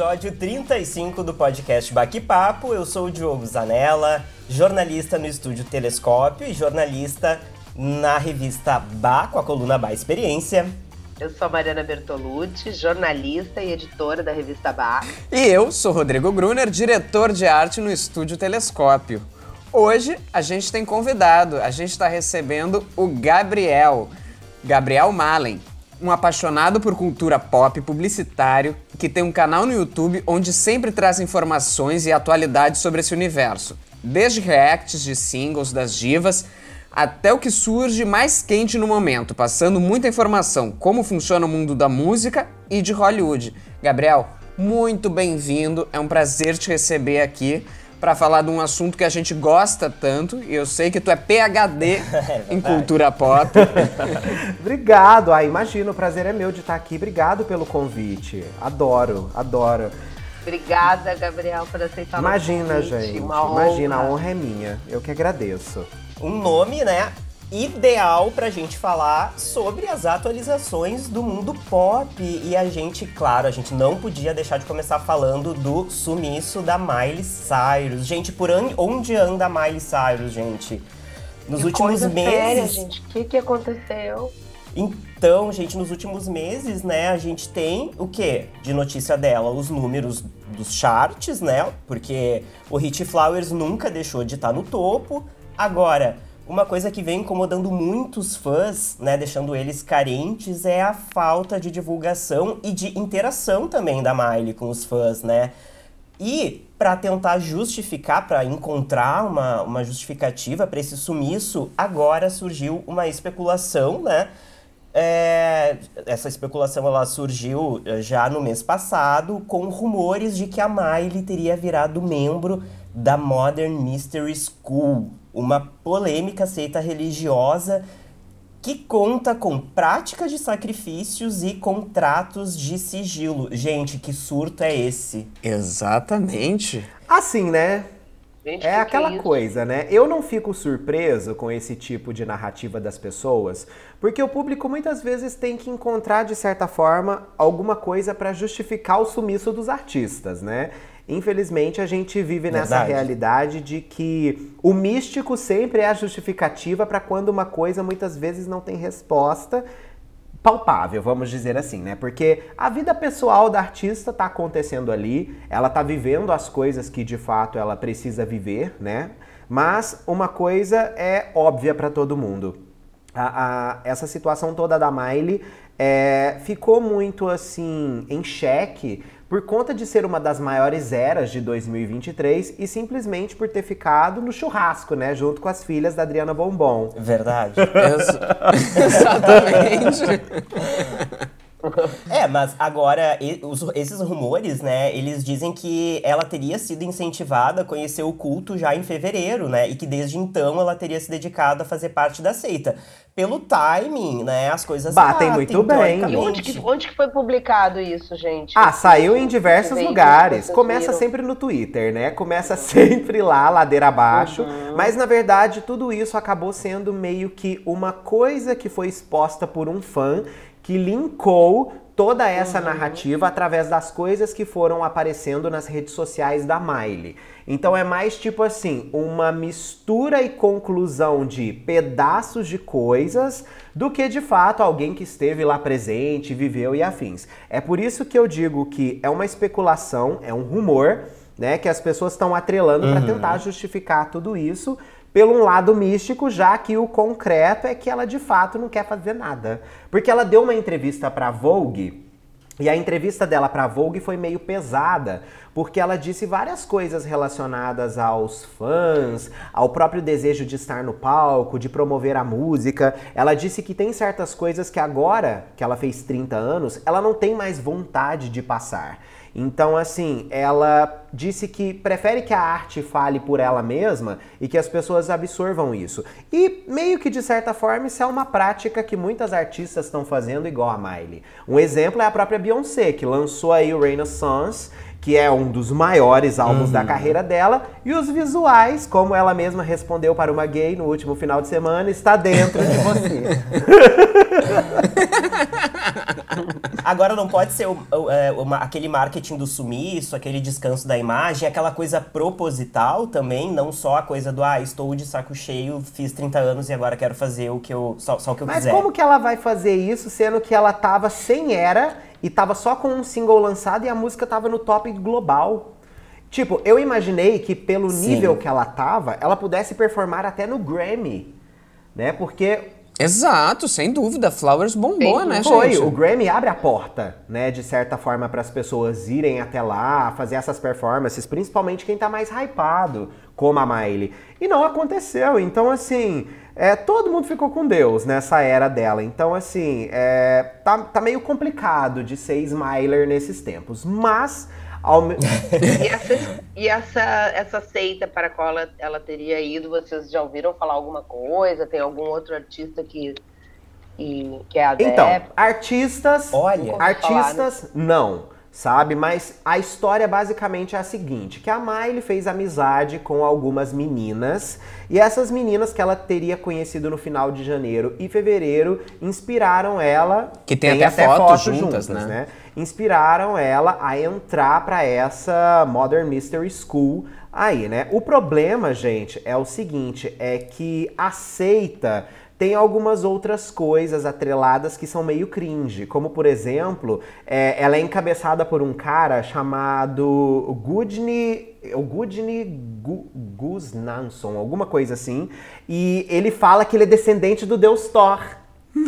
É episódio 35 do podcast Baque Papo. Eu sou o Diogo Zanella, jornalista no estúdio Telescópio e jornalista na revista Ba, com a coluna Ba Experiência. Eu sou a Mariana Bertolucci, jornalista e editora da revista Ba. E eu sou Rodrigo Gruner, diretor de arte no estúdio Telescópio. Hoje a gente tem convidado, a gente está recebendo o Gabriel, Gabriel Malen, um apaixonado por cultura pop, publicitário, que tem um canal no YouTube onde sempre traz informações e atualidades sobre esse universo. Desde reacts de singles das divas até o que surge mais quente no momento, passando muita informação como funciona o mundo da música e de Hollywood. Gabriel, muito bem-vindo, é um prazer te receber aqui para falar de um assunto que a gente gosta tanto, e eu sei que tu é PhD é em cultura pop. Obrigado, ah, imagino, o prazer é meu de estar aqui. Obrigado pelo convite. Adoro, adoro. Obrigada, Gabriel, por aceitar Imagina, convite. gente. Uma Imagina, honra. a honra é minha. Eu que agradeço. Um nome, né? Ideal pra gente falar sobre as atualizações do mundo pop. E a gente, claro, a gente não podia deixar de começar falando do sumiço da Miley Cyrus. Gente, por onde anda a Miley Cyrus, gente? Nos Que últimos meses. Séria, gente. O que, que aconteceu? Então, gente, nos últimos meses, né, a gente tem o quê? De notícia dela, os números dos charts, né? Porque o Hit Flowers nunca deixou de estar no topo. Agora, uma coisa que vem incomodando muitos fãs, né, deixando eles carentes, é a falta de divulgação e de interação também da Miley com os fãs, né? E para tentar justificar, para encontrar uma, uma justificativa para esse sumiço, agora surgiu uma especulação, né? É, essa especulação ela surgiu eh, já no mês passado com rumores de que a Miley teria virado membro da Modern Mystery School, uma polêmica seita religiosa que conta com práticas de sacrifícios e contratos de sigilo. Gente, que surto é esse? Exatamente. Assim, né? Gente, É que aquela que isso? coisa, né? Eu não fico surpreso com esse tipo de narrativa das pessoas, porque o público muitas vezes tem que encontrar, de certa forma, alguma coisa para justificar o sumiço dos artistas, né? Infelizmente, a gente vive nessa Verdade. realidade de que o místico sempre é a justificativa para quando uma coisa muitas vezes não tem resposta palpável, vamos dizer assim, né? Porque a vida pessoal da artista tá acontecendo ali, ela tá vivendo as coisas que de fato ela precisa viver, né? Mas uma coisa é óbvia para todo mundo. A- a- essa situação toda da Miley é, ficou muito assim em xeque por conta de ser uma das maiores eras de 2023 e simplesmente por ter ficado no churrasco, né? Junto com as filhas da Adriana Bombom. Verdade. Ex- Exatamente. É, mas agora esses rumores, né, eles dizem que ela teria sido incentivada a conhecer o culto já em fevereiro, né, e que desde então ela teria se dedicado a fazer parte da seita. Pelo timing, né, as coisas Batem muito bem. E onde que, onde que foi publicado isso, gente? Ah, saiu em diversos lugares. Começa viram? sempre no Twitter, né? Começa sempre lá, ladeira abaixo. Uhum. Mas na verdade, tudo isso acabou sendo meio que uma coisa que foi exposta por um fã que linkou toda essa narrativa através das coisas que foram aparecendo nas redes sociais da Miley. Então é mais tipo assim, uma mistura e conclusão de pedaços de coisas do que de fato alguém que esteve lá presente, viveu e afins. É por isso que eu digo que é uma especulação, é um rumor, né, que as pessoas estão atrelando para tentar justificar tudo isso pelo um lado místico, já que o concreto é que ela de fato não quer fazer nada. Porque ela deu uma entrevista para Vogue e a entrevista dela para Vogue foi meio pesada, porque ela disse várias coisas relacionadas aos fãs, ao próprio desejo de estar no palco, de promover a música. Ela disse que tem certas coisas que agora, que ela fez 30 anos, ela não tem mais vontade de passar. Então, assim, ela disse que prefere que a arte fale por ela mesma e que as pessoas absorvam isso. E meio que de certa forma isso é uma prática que muitas artistas estão fazendo igual a Miley. Um exemplo é a própria Beyoncé, que lançou aí o Renaissance que é um dos maiores álbuns Uhum. da carreira dela, e os visuais, como ela mesma respondeu para uma gay no último final de semana, está dentro de você. Agora não pode ser o- o- é, aquele marketing do sumiço, aquele descanso da imagem, aquela coisa proposital também, não só a coisa do ah, estou de saco cheio, fiz 30 anos e agora quero fazer o que eu só, só o que eu Mas quiser. como que ela vai fazer isso, sendo que ela tava sem era e tava só com um single lançado e a música tava no top global? Tipo, eu imaginei que pelo Sim. nível que ela tava, ela pudesse performar até no Grammy, né? Porque Exato, sem dúvida. Flowers bombou, Sim, né, Foi, gente? o Grammy abre a porta, né, de certa forma, para as pessoas irem até lá, fazer essas performances, principalmente quem tá mais hypado, como a Miley. E não aconteceu, então assim, é, todo mundo ficou com Deus nessa era dela. Então assim, é, tá, tá meio complicado de ser Smiler nesses tempos, mas... Me- E, essa, e essa, essa seita para a qual ela, ela teria ido, vocês já ouviram falar alguma coisa? Tem algum outro artista que, que, que é adepto? Então, artistas. Olha. Artistas, não. Sabe? Mas a história basicamente é a seguinte: que a Miley fez amizade com algumas meninas, e essas meninas que ela teria conhecido no final de janeiro e fevereiro inspiraram ela. Que tem até fotos juntas, né? Inspiraram ela a entrar pra essa Modern Mystery School aí, né? O problema, gente, é o seguinte: é que a seita tem algumas outras coisas atreladas que são meio cringe, como por exemplo, é, ela é encabeçada por um cara chamado Gudni, o Gudni Gu, alguma coisa assim, e ele fala que ele é descendente do deus Thor.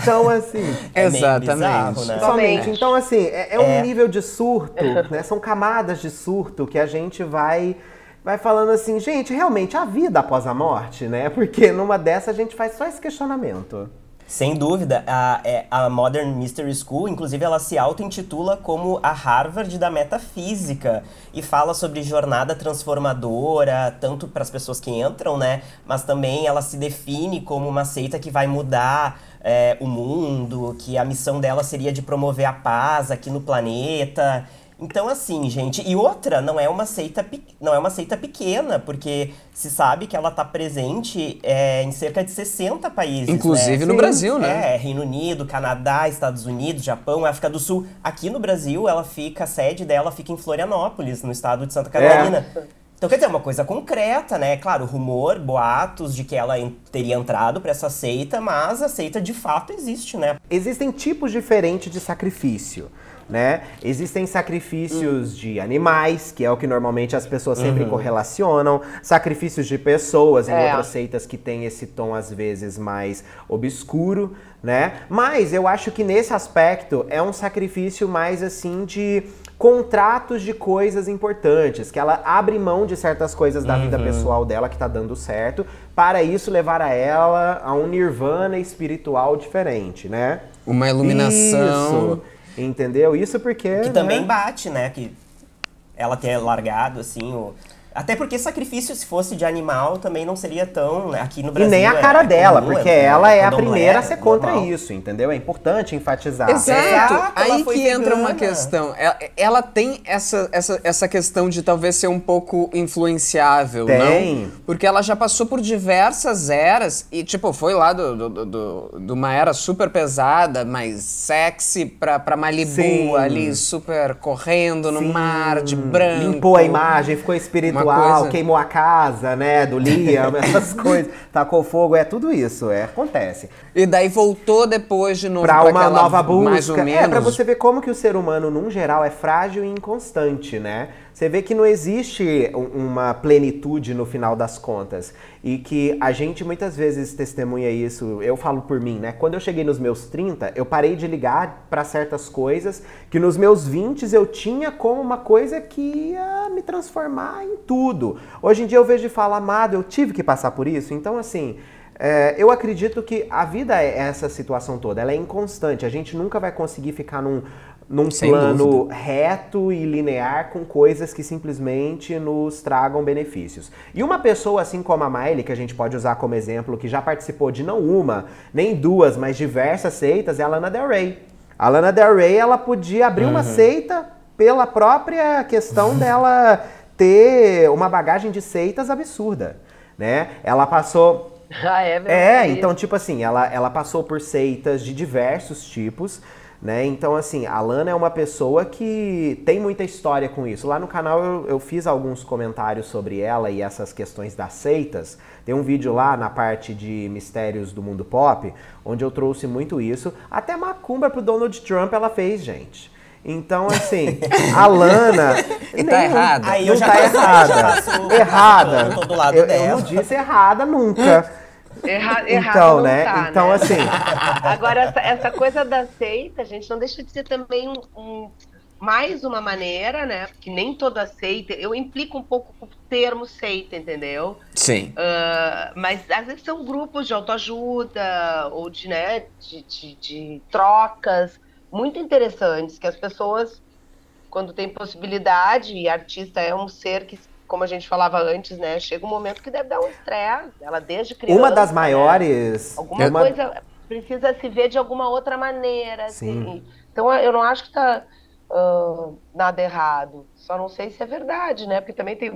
Então, assim, É Exatamente. bizarro, né? Somente. Então, assim, é, é um É. nível de surto, né? São camadas de surto que a gente vai vai falando assim, gente, realmente a vida após a morte, né? Porque numa dessa a gente faz só esse questionamento. Sem dúvida, a, é, a Modern Mystery School, inclusive, ela se auto-intitula como a Harvard da metafísica e fala sobre jornada transformadora, tanto para as pessoas que entram, né? Mas também ela se define como uma seita que vai mudar é, o mundo, que a missão dela seria de promover a paz aqui no planeta. Então, assim, gente, e outra, não é uma seita, não é uma seita pequena, porque se sabe que ela tá presente é, em cerca de 60 países. Inclusive né? no Brasil, né? É, Reino Unido, Canadá, Estados Unidos, Japão, África do Sul. Aqui no Brasil, ela fica, a sede dela fica em Florianópolis, no estado de Santa Catarina. Então, quer dizer, é uma coisa concreta, né? Claro, rumor, boatos de que ela en- teria entrado pra essa seita, mas a seita de fato existe, né? Existem tipos diferentes de sacrifício. Né? Existem sacrifícios de animais, que é o que normalmente as pessoas sempre correlacionam, sacrifícios de pessoas em É. outras seitas que tem esse tom às vezes mais obscuro, né? Mas eu acho que nesse aspecto é um sacrifício mais assim de contratos de coisas importantes, que ela abre mão de certas coisas da vida pessoal dela que tá dando certo, para isso levar a ela a um nirvana espiritual diferente, né? Uma iluminação. Isso, entendeu? Isso porque. Que também né? bate, né? Que ela ter largado, assim, o... Até porque sacrifício, se fosse de animal, também não seria tão. né, Aqui no E Brasil. nem a é- cara é dela, comum, porque é- ela é a candomblé, primeira a ser contra normal. isso, entendeu? É importante enfatizar. Exato. Exato, Aí que entra uma vegana. questão. Ela, ela tem essa, essa, essa questão de talvez ser um pouco influenciável, Tem. não? Porque ela já passou por diversas eras e, tipo, foi lá do, do, do- do- de uma era super pesada, mais sexy, pra, pra Malibu, Sim. ali super correndo no Sim. mar de branco. Limpou a imagem, ficou espiritual, coisa- queimou a casa, né, do Liam, essas coisas. Tacou fogo, é tudo isso, é, acontece. E daí voltou depois de novo Pra uma aquela nova busca. mais ou menos. É, pra você ver como que o ser humano, num geral, é frágil e inconstante, né? Você vê que não existe um- uma plenitude no final das contas. E que a gente muitas vezes testemunha isso, eu falo por mim, né? Quando eu cheguei nos meus 30, eu parei de ligar pra certas coisas que nos meus 20 eu tinha como uma coisa que ia me transformar em tudo. Hoje em dia eu vejo e falo, amado, eu tive que passar por isso. Então, assim, é, eu acredito que a vida é essa situação toda, ela é inconstante. A gente nunca vai conseguir ficar num, num Sem plano dúvida. reto e linear com coisas que simplesmente nos tragam benefícios. E uma pessoa assim como a Miley, que a gente pode usar como exemplo, que já participou de não uma, nem duas, mas diversas seitas, é a Lana Del Rey. A Lana Del Rey, ela podia abrir uma seita pela própria questão dela ter uma bagagem de seitas absurda, né? Ela passou Ah, é verdade. é, então, tipo assim, ela, ela passou por seitas de diversos tipos, né? Então, assim, a Lana é uma pessoa que tem muita história com isso. Lá no canal eu, eu fiz alguns comentários sobre ela e essas questões das seitas. Tem um vídeo lá na parte de mistérios do mundo pop, onde eu trouxe muito isso. Até macumba pro Donald Trump ela fez, gente. Então, assim, a Lana. E tá errada. Aí eu já tá errada. errada. eu eu, não disse errada nunca. Erra, errado Então, né? tá, então, né? assim, Agora, essa, essa coisa da seita, gente, não deixa de ser também um, um- mais uma maneira, né? Porque nem toda seita, eu implico um pouco com o termo seita, entendeu? Sim. Ah, mas às vezes são grupos de autoajuda ou de, né, de, de- de trocas muito interessantes que as pessoas, quando tem possibilidade, e artista é um ser que, como a gente falava antes, né, chega um momento que deve dar um estresse. Ela desde criança. uma das né, maiores. Alguma uma- coisa precisa se ver de alguma outra maneira. assim. Sim. Então eu não acho que tá ah, nada errado. Só não sei se é verdade, né? Porque também tem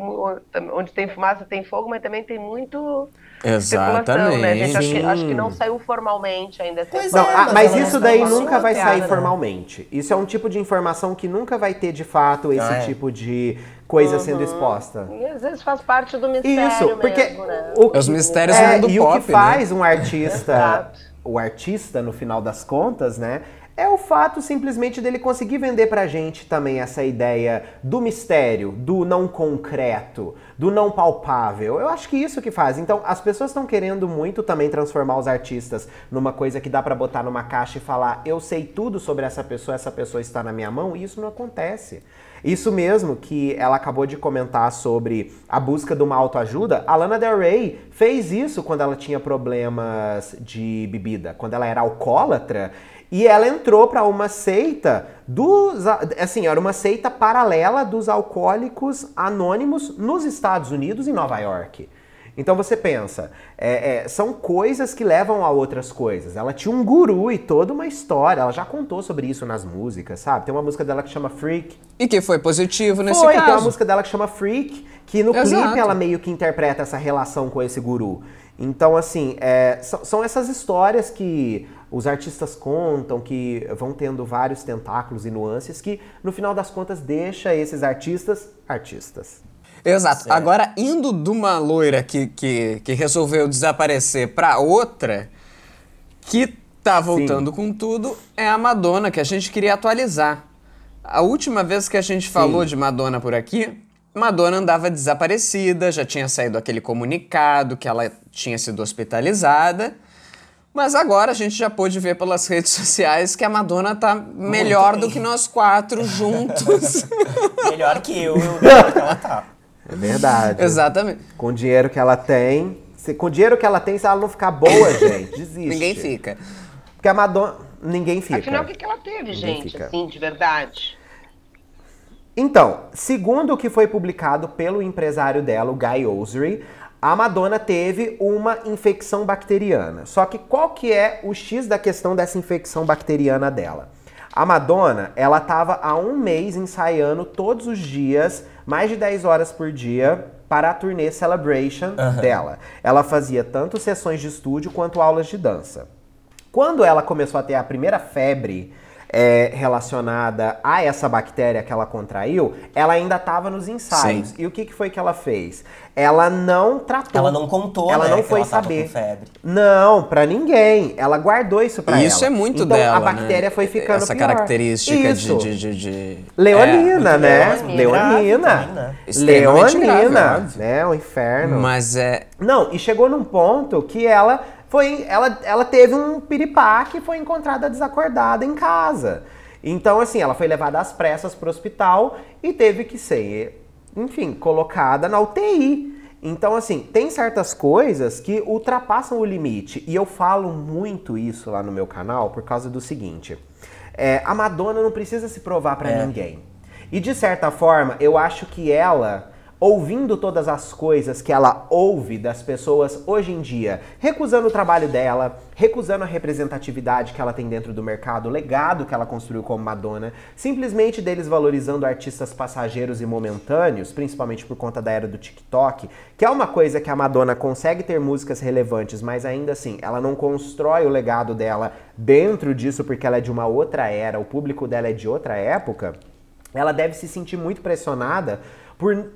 onde tem fumaça tem fogo, mas também tem muito especulação, né? Gente acho que, acho que não saiu formalmente ainda. Pois. Não, É, ah, mas mas ela isso daí nunca vai sair né? formalmente. Isso é um tipo de informação que nunca vai ter de fato esse Ah, é. tipo de coisa sendo exposta. E às vezes faz parte do mistério Isso, porque mesmo, né? o que, Os mistérios é, do mundo e o pop, que faz um artista, o artista no final das contas, né, é o fato simplesmente dele conseguir vender pra gente também essa ideia do mistério, do não concreto, do não palpável. Eu acho que isso que faz. Então, as pessoas estão querendo muito também transformar os artistas numa coisa que dá pra botar numa caixa e falar, eu sei tudo sobre essa pessoa, essa pessoa está na minha mão, e isso não acontece. Isso mesmo que ela acabou de comentar sobre a busca de uma autoajuda, a Lana Del Rey fez isso quando ela tinha problemas de bebida, quando ela era alcoólatra, e ela entrou para uma seita dos, assim, era uma seita paralela dos alcoólicos anônimos nos Estados Unidos e Nova York. Então você pensa, é, é, são coisas que levam a outras coisas. Ela tinha um guru e toda uma história. Ela já contou sobre isso nas músicas, sabe? Tem uma música dela que chama Freak. E que foi positivo nesse Foi, tem uma caso. música dela que chama Freak, que no Exato. clipe ela meio que interpreta essa relação com esse guru. Então, assim, é, são, são essas histórias que os artistas contam, que vão tendo vários tentáculos e nuances, que no final das contas deixa esses artistas artistas. Exato. Agora, indo de uma loira que, que, que resolveu desaparecer pra outra, que tá voltando com tudo, é a Madonna, que a gente queria atualizar. A última vez que a gente falou de Madonna por aqui, Madonna andava desaparecida, já tinha saído aquele comunicado que ela tinha sido hospitalizada. Mas agora a gente já pôde ver pelas redes sociais que a Madonna tá melhor do que nós quatro juntos. Melhor que eu, eu que ela tá. É verdade. Exatamente. Com o dinheiro que ela tem. Se, com o dinheiro que ela tem, se ela não ficar boa, gente, desiste. Ninguém fica. Porque a Madonna. Ninguém fica. Afinal, o que, que ela teve, gente, fica. assim, de verdade? Então, segundo o que foi publicado pelo empresário dela, o Guy Ozry, a Madonna teve uma infecção bacteriana. Só que qual que é o X da questão dessa infecção bacteriana dela? A Madonna, ela estava há um mês ensaiando todos os dias, mais de 10 horas por dia, para a turnê Celebration dela. Ela fazia tanto sessões de estúdio quanto aulas de dança. Quando ela começou a ter a primeira febre é, relacionada a essa bactéria que ela contraiu, ela ainda estava nos ensaios. Sim. E o que, que foi que ela fez? Ela não tratou. Ela não contou, Ela né, não que foi ela tava saber. com febre. Não, pra ninguém. Ela guardou isso pra ela. Isso é muito então, dela, a bactéria né? foi ficando Essa pior. característica Isso. de, de, de, de- Leonina, É, né? Leonina. também, né? Leonina, né? O inferno. Mas é. Não, e chegou num ponto que ela foi. Ela, ela teve um piripaque e foi encontrada desacordada em casa. Então, assim, ela foi levada às pressas pro hospital e teve que ser, enfim, colocada na UTI. Então, assim, tem certas coisas que ultrapassam o limite. E eu falo muito isso lá no meu canal por causa do seguinte. É, a Madonna não precisa se provar pra É. ninguém. E de certa forma, eu acho que ela, ouvindo todas as coisas que ela ouve das pessoas hoje em dia, recusando o trabalho dela, recusando a representatividade que ela tem dentro do mercado, o legado que ela construiu como Madonna, simplesmente deles valorizando artistas passageiros e momentâneos, principalmente por conta da era do TikTok, que é uma coisa que a Madonna consegue ter músicas relevantes, mas ainda assim, ela não constrói o legado dela dentro disso porque ela é de uma outra era, o público dela é de outra época ela deve se sentir muito pressionada por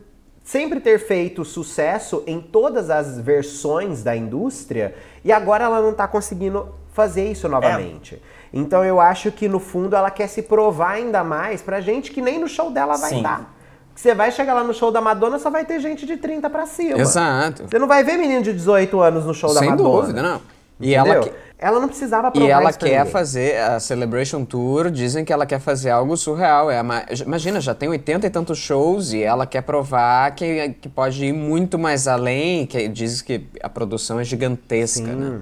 sempre ter feito sucesso em todas as versões da indústria e agora ela não tá conseguindo fazer isso novamente. Então eu acho que no fundo ela quer se provar ainda mais pra gente que nem no show dela vai Sim. dar. Você vai chegar lá no show da Madonna, só vai ter gente de 30 pra cima. Exato. Você não vai ver menino de 18 anos no show da Sem Madonna. dúvida, não. E ela, Entendeu? que- ela não precisava provar e ela quer ninguém. fazer a Celebration Tour, dizem que ela quer fazer algo surreal. É uma- imagina, já tem 80 e tantos shows e ela quer provar que, que pode ir muito mais além, que diz que a produção é gigantesca, né?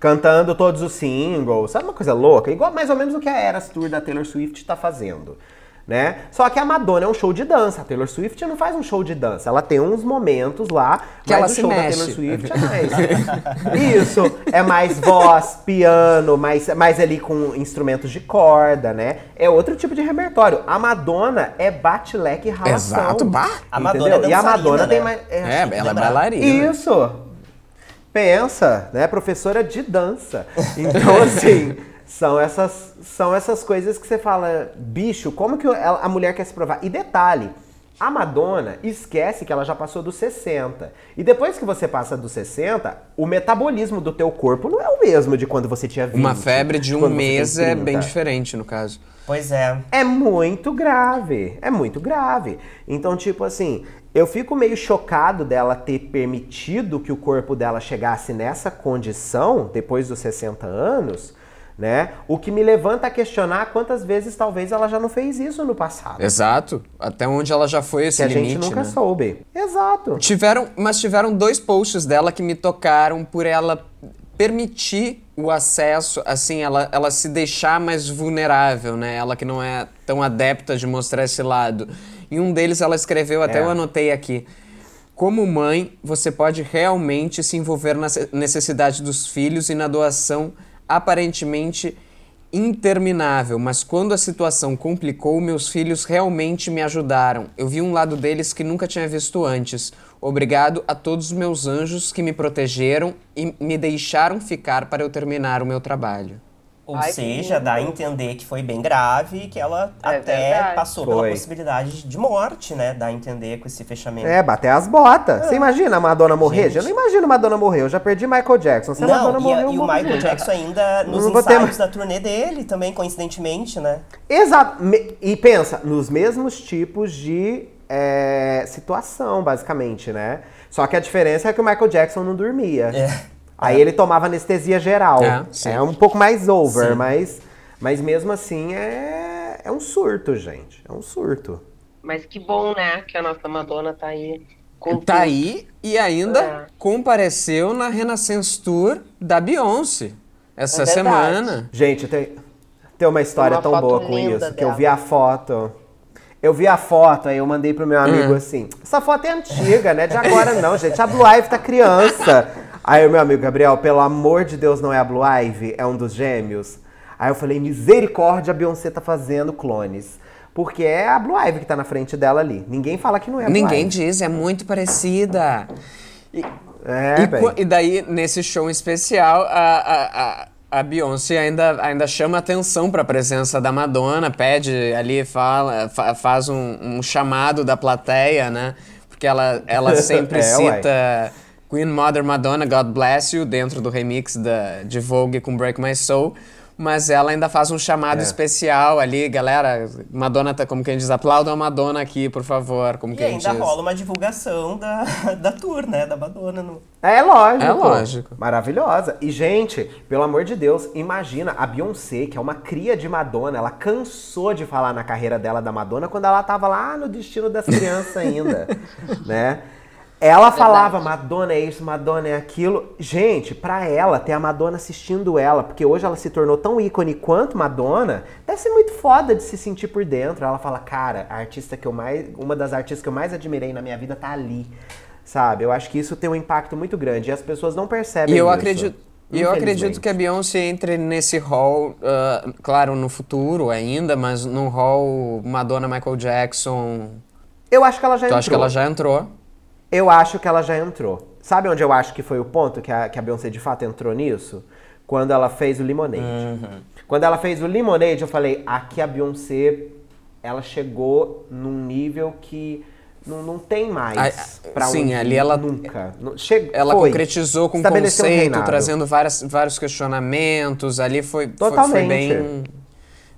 Cantando todos os singles, sabe uma coisa louca? Igual mais ou menos o que a Eras Tour da Taylor Swift tá fazendo. Né? Só que a Madonna é um show de dança. A Taylor Swift não faz um show de dança. Ela tem uns momentos lá, Que mas ela o se show da mexe. Taylor Swift é mais. Isso, é mais voz, piano, mais, mais ali com instrumentos de corda, né? É outro tipo de repertório. A Madonna é bate-leque e ralação. Exato, bah. A Madonna é E a Madonna tem né? mais. É, que ela é bailarina. Isso! Pensa, né? Professora de dança. Então, assim, são essas, são essas coisas que você fala, bicho, como que ela- a mulher quer se provar? E detalhe, a Madonna esquece que ela já passou dos 60. E depois que você passa dos 60, o metabolismo do teu corpo não é o mesmo de quando você tinha 20. Uma febre de um mês é 30. bem diferente, no caso. Pois é. É muito grave, é muito grave. Então, tipo assim, eu fico meio chocado dela ter permitido que o corpo dela chegasse nessa condição depois dos 60 anos, né? O que me levanta a questionar quantas vezes talvez ela já não fez isso no passado. Exato. Até onde ela já foi esse que a limite, gente nunca né? soube. Exato. Tiveram, mas tiveram dois posts dela que me tocaram por ela permitir o acesso, assim, ela, ela se deixar mais vulnerável, né? Ela que não é tão adepta de mostrar esse lado. Em um deles ela escreveu, até É. eu anotei aqui. Como mãe, você pode realmente se envolver na necessidade dos filhos e na doação aparentemente interminável, mas quando a situação complicou, meus filhos realmente me ajudaram. Eu vi um lado deles que nunca tinha visto antes. Obrigado a todos os meus anjos que me protegeram e me deixaram ficar para eu terminar o meu trabalho. Ou Ai, seja, dá a entender que foi bem grave e que ela É até verdade. passou pela Foi. possibilidade de morte, né? Dá a entender com esse fechamento. É, bater as botas. Você imagina a Madonna morrer? Gente. Eu não imagino a Madonna morrer. Eu já perdi Michael Jackson. Se a Madonna Não, e, a- morrer, eu e o. Michael Jackson ainda nos Não ter ensaios mais- da turnê dele, também, coincidentemente, né? Exato. E pensa, nos mesmos tipos de é, situação, basicamente, né? Só que a diferença é que o Michael Jackson não dormia. É. Aí ele tomava anestesia geral. É, sim. É um pouco mais over, Sim. mas, mas mesmo assim é, é um surto, gente. É um surto. Mas que bom, né? Que a nossa Madonna tá aí. Com Tá tudo. aí e ainda É. compareceu na Renaissance Tour da Beyoncé essa É semana. Gente, tem, tem uma história Uma tão boa com isso, que eu dela. vi a foto. Eu vi a foto, aí eu mandei pro meu amigo assim: essa foto é antiga, né? De agora não, gente. A Blue Ivy tá criança. Aí o meu amigo Gabriel, pelo amor de Deus, não é a Blue Ivy, é um dos gêmeos. Aí eu falei, misericórdia, a Beyoncé tá fazendo clones. Porque é a Blue Ivy que tá na frente dela ali. Ninguém fala que não é a Blue Ninguém Ivy. diz, é muito parecida. E, É, e, e daí, nesse show especial, a, a, a, a Beyoncé ainda, ainda chama atenção para a presença da Madonna, pede ali, fala, fa- faz um, um chamado da plateia, né? Porque ela, ela sempre É, cita Queen Mother Madonna, God Bless You, dentro do remix da, de Vogue com Break My Soul. Mas ela ainda faz um chamado É. especial ali, galera. Madonna tá, como quem diz, aplaudam a Madonna aqui, por favor. Como E quem ainda diz. rola uma divulgação da, da tour, né? Da Madonna. No... É lógico. É lógico. Maravilhosa. E, gente, pelo amor de Deus, imagina a Beyoncé, que é uma cria de Madonna, ela cansou de falar na carreira dela da Madonna quando ela tava lá no destino das crianças ainda, né? Ela Verdade. falava, Madonna é isso, Madonna é aquilo. Gente, pra ela, ter a Madonna assistindo ela, porque hoje ela se tornou tão ícone quanto Madonna, deve ser muito foda de se sentir por dentro. Ela fala, cara, a artista que eu mais. Uma das artistas que eu mais admirei na minha vida tá ali. Sabe? Eu acho que isso tem um impacto muito grande e as pessoas não percebem E eu isso, acredito, e eu acredito que a Beyoncé entre nesse hall, ah, claro, no futuro ainda, mas no hall Madonna, Michael Jackson. Eu acho que ela já Tu entrou. acha que ela já entrou? Eu acho que ela já entrou. Sabe onde eu acho que foi o ponto que a, que a Beyoncé de fato entrou nisso? Quando ela fez o Lemonade. Uhum. Quando ela fez o Lemonade, eu falei, aqui a Beyoncé, ela chegou num nível que não, não tem mais pra sim, ali ela- nunca. Não- Che Ela foi. concretizou com um conceito, reinado. trazendo várias, vários questionamentos. Ali foi, foi- foi, Totalmente. bem,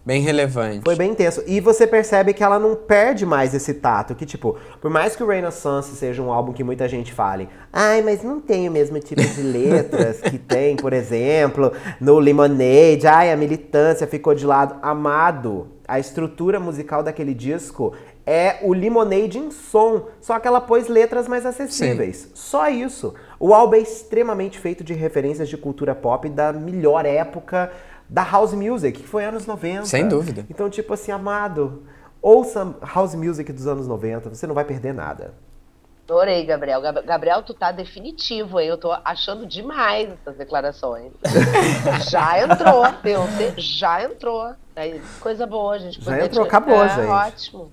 bem relevante. Foi bem intenso. E você percebe que ela não perde mais esse tato. Que, tipo, por mais que o Renaissance seja um álbum que muita gente fale, ai, mas não tem o mesmo tipo de letras que tem, por exemplo, no Lemonade, ai, a militância ficou de lado. Amado, a estrutura musical daquele disco é o Lemonade em som, só que ela pôs letras mais acessíveis. Só isso. O álbum é extremamente feito de referências de cultura pop da melhor época da house music, que foi anos 90. Sem dúvida. Então, tipo assim, amado, ouça house music dos anos 90, você não vai perder nada. Adorei, Gabriel. Gab- Gabriel, tu tá definitivo, hein? Eu tô achando demais essas declarações. já entrou, Beyoncé, já entrou. Aí, coisa boa, gente. Já entrou, te- acabou, é, gente. Ótimo.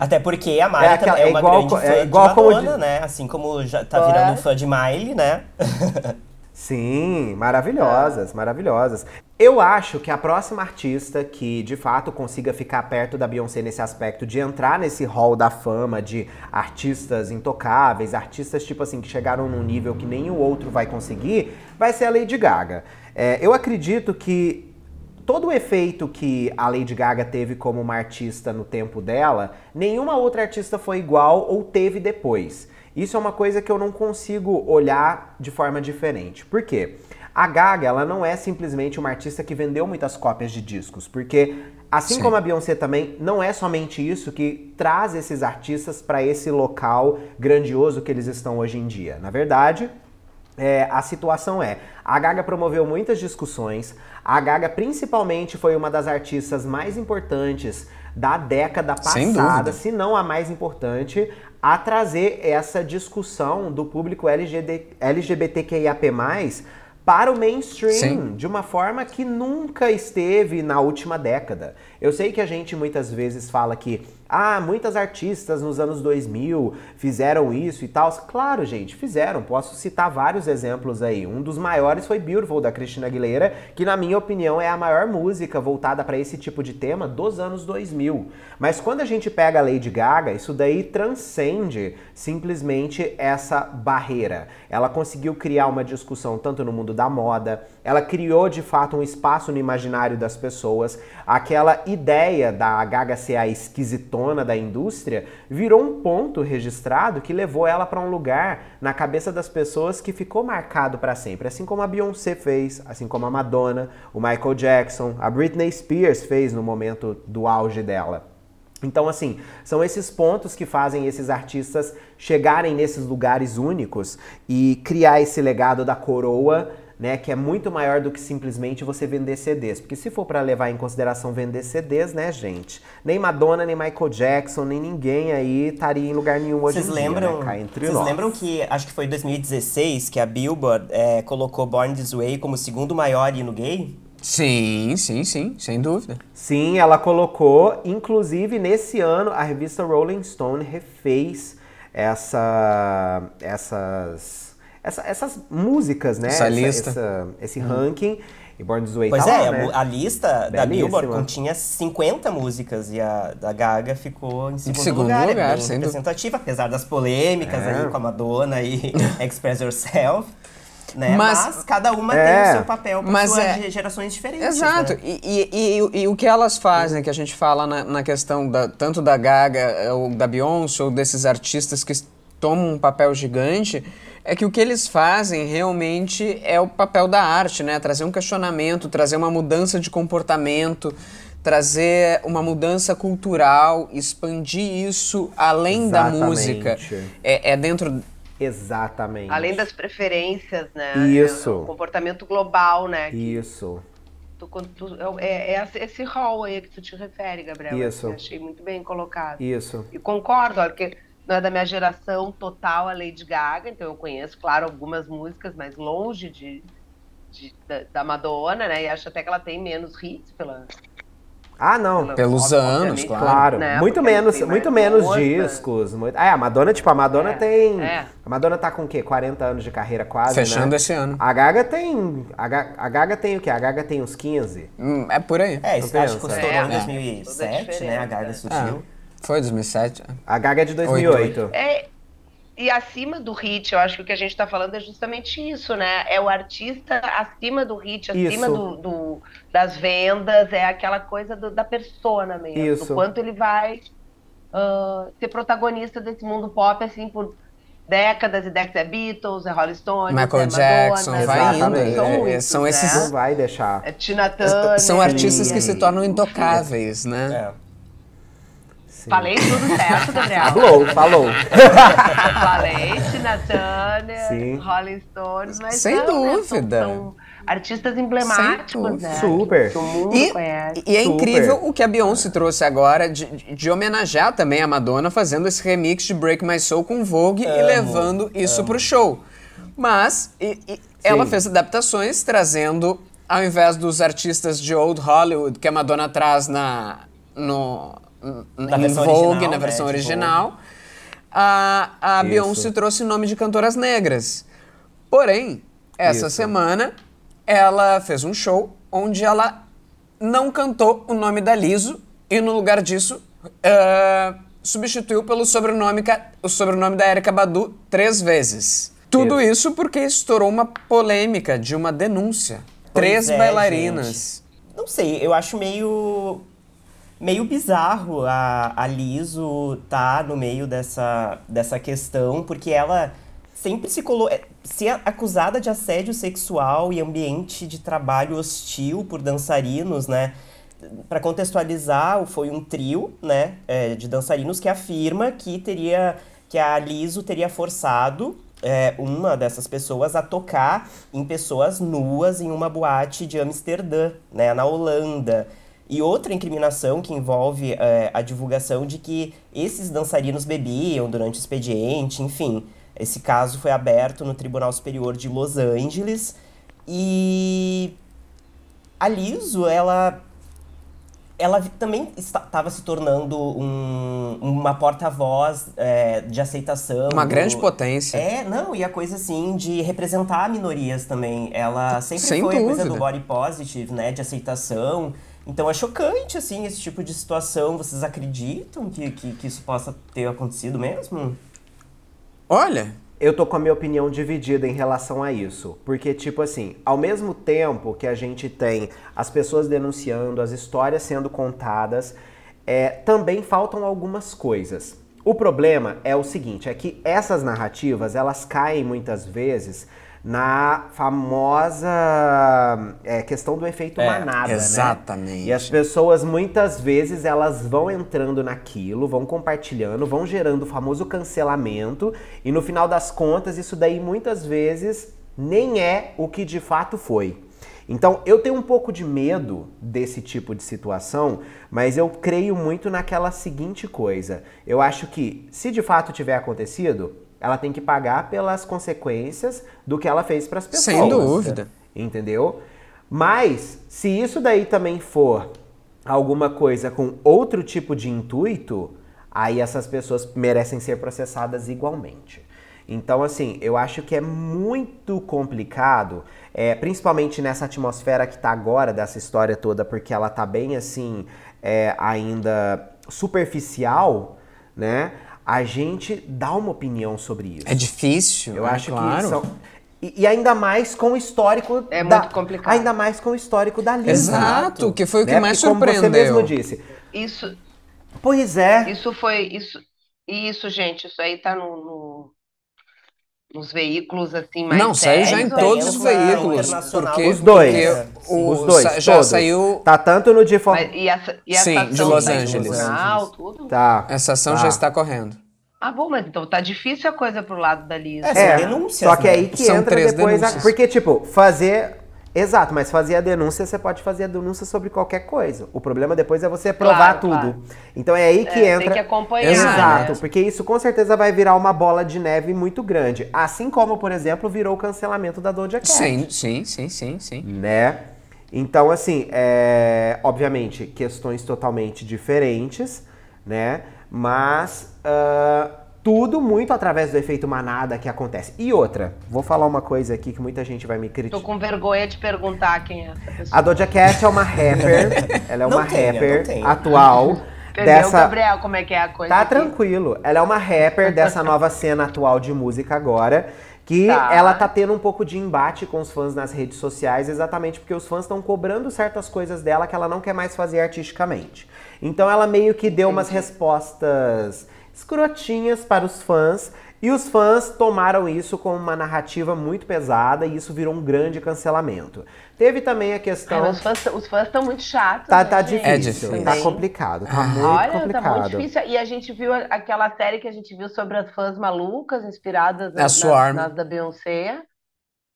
Até porque a Miley É é, aquela- é é uma igual grande co- fã é igual de como Madonna, de- né? Assim como já tá É. virando fã de Miley, né? Sim, maravilhosas, maravilhosas. Eu acho que a próxima artista que de fato consiga ficar perto da Beyoncé nesse aspecto de entrar nesse hall da fama de artistas intocáveis, artistas tipo assim que chegaram num nível que nenhum outro vai conseguir, vai ser a Lady Gaga. É, eu acredito que todo o efeito que a Lady Gaga teve como uma artista no tempo dela, nenhuma outra artista foi igual ou teve depois. Isso é uma coisa que eu não consigo olhar de forma diferente. Por quê? A Gaga, ela não é simplesmente uma artista que vendeu muitas cópias de discos, porque assim Sim. como a Beyoncé também, não é somente isso que traz esses artistas para esse local grandioso que eles estão hoje em dia. Na verdade, é, a situação é, a Gaga promoveu muitas discussões, a Gaga principalmente foi uma das artistas mais importantes da década passada, se não a mais importante, a trazer essa discussão do público LGD, LGBTQIAP+, para o mainstream, Sim. de uma forma que nunca esteve na última década. Eu sei que a gente muitas vezes fala que ah, muitas artistas nos anos 2000 fizeram isso e tal. Claro, gente, fizeram. Posso citar vários exemplos aí. Um dos maiores foi Beautiful da Christina Aguilera, que na minha opinião é a maior música voltada para esse tipo de tema dos anos 2000. Mas quando a gente pega a Lady Gaga, isso daí transcende simplesmente essa barreira. Ela conseguiu criar uma discussão tanto no mundo da moda, ela criou de fato um espaço no imaginário das pessoas. Aquela ideia da Gaga ser a esquisitona da indústria virou um ponto registrado que levou ela para um lugar na cabeça das pessoas que ficou marcado para sempre. Assim como a Beyoncé fez, assim como a Madonna, o Michael Jackson, a Britney Spears fez no momento do auge dela. Então, assim, são esses pontos que fazem esses artistas chegarem nesses lugares únicos e criar esse legado da coroa, né, que é muito maior do que simplesmente você vender CDs. Porque se for para levar em consideração vender CDs, né, gente, nem Madonna, nem Michael Jackson, nem ninguém aí estaria em lugar nenhum hoje Vocês em dia, lembram, né, cá entre vocês nós. lembram que, acho que foi em 2016, que a Billboard é, colocou Born This Way como o segundo maior hino gay? Sim, sim, sim, sem dúvida. Sim, ela colocou, inclusive nesse ano a revista Rolling Stone refez essa, essas, essa- essas músicas, né? Essa lista. essa- esse ranking. E Born This Way Pois tá é, lá, a né? a lista da Belíssima. Billboard continha 50 músicas e a da Gaga ficou em segundo, segundo lugar. lugar, é bem sem dúvida. representativa, apesar das polêmicas É. aí com a Madonna e Express Yourself. Né? Mas, Mas- cada uma É. tem o seu papel para suas é- ge- gerações diferentes. Exato. né? E, e- e- e o que elas fazem, que a gente fala na, na questão da, tanto da Gaga eh, ou da Beyoncé ou desses artistas que tomam um papel gigante, é que o que eles fazem realmente é o papel da arte, né? Trazer um questionamento, trazer uma mudança de comportamento, trazer uma mudança cultural, expandir isso além da Exatamente. música. É, é dentro Exatamente. Além das preferências, né? Isso. É o comportamento global, né? Isso. tu- tu- é, é esse hall aí que tu te refere, Gabriel. Isso. Eu achei muito bem colocado. Isso. E concordo, olha, porque não é da minha geração total a Lady Gaga, então eu conheço, claro, algumas músicas, mas longe de, de- da, da Madonna, né? E acho até que ela tem menos hits pela. Ah, não. pela- Pelos anos, claro. Claro, né, muito porque menos, muito menos outra. discos. Muito... Ah, é, a Madonna, tipo, a Madonna É, tem. é. A Madonna tá com o quê? 40 anos de carreira quase, Fechando né? esse ano. A Gaga tem. A Ga- a Gaga tem o quê? A Gaga tem uns 15. Hum, É por aí. É, isso acho que estourou É. em 2007, né? A. Gaga Ah, surgiu. Foi 2007. A Gaga é de 2008. É, e acima do hit, eu acho que o que a gente está falando é justamente isso, né? É o artista acima do hit, acima do, do- das vendas, é aquela coisa do- da persona mesmo. Isso. Do quanto ele vai ah, ser protagonista desse mundo pop, assim, por décadas e décadas. É Beatles, é Rolling Stones, Michael é Madonna, Jackson, é- vai indo. São, É, muitos, são né? esses- Não vai deixar. É Tina Turner. São artistas que se tornam intocáveis, né? É. Sim. Falei tudo certo, Gabriel. Falou, falou. Falei, Tina Turner, Sim. Rolling Stones, mas Sem não, né, dúvida. São, são artistas emblemáticos, né? Super. Que o mundo E, conhece. e é Super. incrível o que a Beyoncé trouxe agora de, de homenagear também a Madonna fazendo esse remix de Break My Soul com Vogue e Amo, levando isso pro show. Mas e- e ela fez adaptações trazendo, ao invés dos artistas de Old Hollywood que a Madonna traz na, no, Na em versão Vogue, original, na né, versão de original, a, a Isso. Beyoncé trouxe nome de cantoras negras. Porém, essa Isso. semana ela fez um show onde ela não cantou o nome da Liso e no lugar disso eh, substituiu pelo sobrenome, o sobrenome da Erika Badu três vezes. Tudo isso porque estourou uma polêmica de uma denúncia. Pois três é, bailarinas. Não sei, eu acho meio. Meio bizarro a, a Liso tá no meio dessa, dessa questão, porque ela sempre se colocou. Ser acusada de assédio sexual e ambiente de trabalho hostil por dançarinos, né? Para contextualizar, foi um trio, né, é, de dançarinos que afirma que teria que a Liso teria forçado é, uma dessas pessoas a tocar em pessoas nuas em uma boate de Amsterdã, né, na Holanda. E outra incriminação que envolve é, a divulgação de que esses dançarinos bebiam durante o expediente, enfim. Esse caso foi aberto no Tribunal Superior de Los Angeles e a Liso, ela ela também estava se tornando um- uma porta-voz é, de aceitação. Uma do- grande potência. É, não, e a coisa assim de representar minorias também. Ela sempre Sem foi a coisa dúvida. do body positive, né? De aceitação. Então é chocante, assim, esse tipo de situação. Vocês acreditam que, que, que isso possa ter acontecido mesmo? Olha, Eu tô com a minha opinião dividida em relação a isso. Porque, tipo assim, ao mesmo tempo que a gente tem as pessoas denunciando, as histórias sendo contadas, é, também faltam algumas coisas. O problema é o seguinte, é que essas narrativas, elas caem muitas vezes na famosa é, questão do efeito É, manada, né? exatamente. E as pessoas muitas vezes elas vão entrando naquilo, vão compartilhando, vão gerando o famoso cancelamento e no final das contas isso daí muitas vezes nem é o que de fato foi. Então eu tenho um pouco de medo desse tipo de situação, mas eu creio muito naquela seguinte coisa. Eu acho que se de fato tiver acontecido, ela tem que pagar pelas consequências do que ela fez para as pessoas. Sem dúvida. Entendeu? Mas, se isso daí também for alguma coisa com outro tipo de intuito, aí essas pessoas merecem ser processadas igualmente. Então, assim, eu acho que é muito complicado, é, principalmente nessa atmosfera que tá agora dessa história toda, porque ela tá bem assim, é, ainda superficial, né? A gente dá uma opinião sobre isso. é difícil. Eu né? acho claro. que são. E, e ainda mais com o histórico. É da- muito complicado. Ainda mais com o histórico da Lisa. Exato, que foi o que né? mais Porque, como você surpreendeu. mesmo disse. Isso, Pois é. isso foi. Isso, isso, gente, isso aí tá no, no- nos veículos assim mais Não, saiu já em sérios, todos os aí, veículos. Porque, Os dois. porque o- Os dois. sa- já todos. saiu. Tá tanto no de Mas, e essa, e essa Sim, de Los tá em Angeles. tribunal, tudo? Tá. Essa ação Tá. já está correndo. Ah, bom, mas então tá difícil a coisa pro lado da Lisa. É, são denúncias, Só que né? aí que São entra depois. a- porque, tipo, fazer. Exato, mas fazer a denúncia, você pode fazer a denúncia sobre qualquer coisa. O problema depois é você provar Claro, tudo. claro. Então é aí que É, entra. Tem que acompanhar. Exato, né? porque isso com certeza vai virar uma bola de neve muito grande. Assim como, por exemplo, virou o cancelamento da Doja Cat. Sim, sim, sim, sim, sim. Né? Então, assim, é, obviamente, questões totalmente diferentes, né? Mas ah, tudo muito através do efeito manada que acontece. E outra, vou falar uma coisa aqui que muita gente vai me Tô criticar. com vergonha de perguntar quem é essa pessoa. A Doja Cat é uma rapper, ela é Não uma tenha, rapper atual Entendeu, dessa Gabriel, como é que é a coisa? Tá aqui? tranquilo. Ela é uma rapper dessa nova cena atual de música agora. Que Tá. ela tá tendo um pouco de embate com os fãs nas redes sociais, exatamente porque os fãs estão cobrando certas coisas dela que ela não quer mais fazer artisticamente. Então ela meio que deu umas respostas escrotinhas para os fãs. E os fãs tomaram isso como uma narrativa muito pesada e isso virou um grande cancelamento. Teve também a Ai, questão. mas os fãs, estão muito chatos. Tá, né, tá difícil, É difícil. tá complicado, tá muito Olha, complicado. tá muito difícil. E a gente viu aquela série que a gente viu sobre as fãs malucas, inspiradas A nas, Swarm. nas da Beyoncé.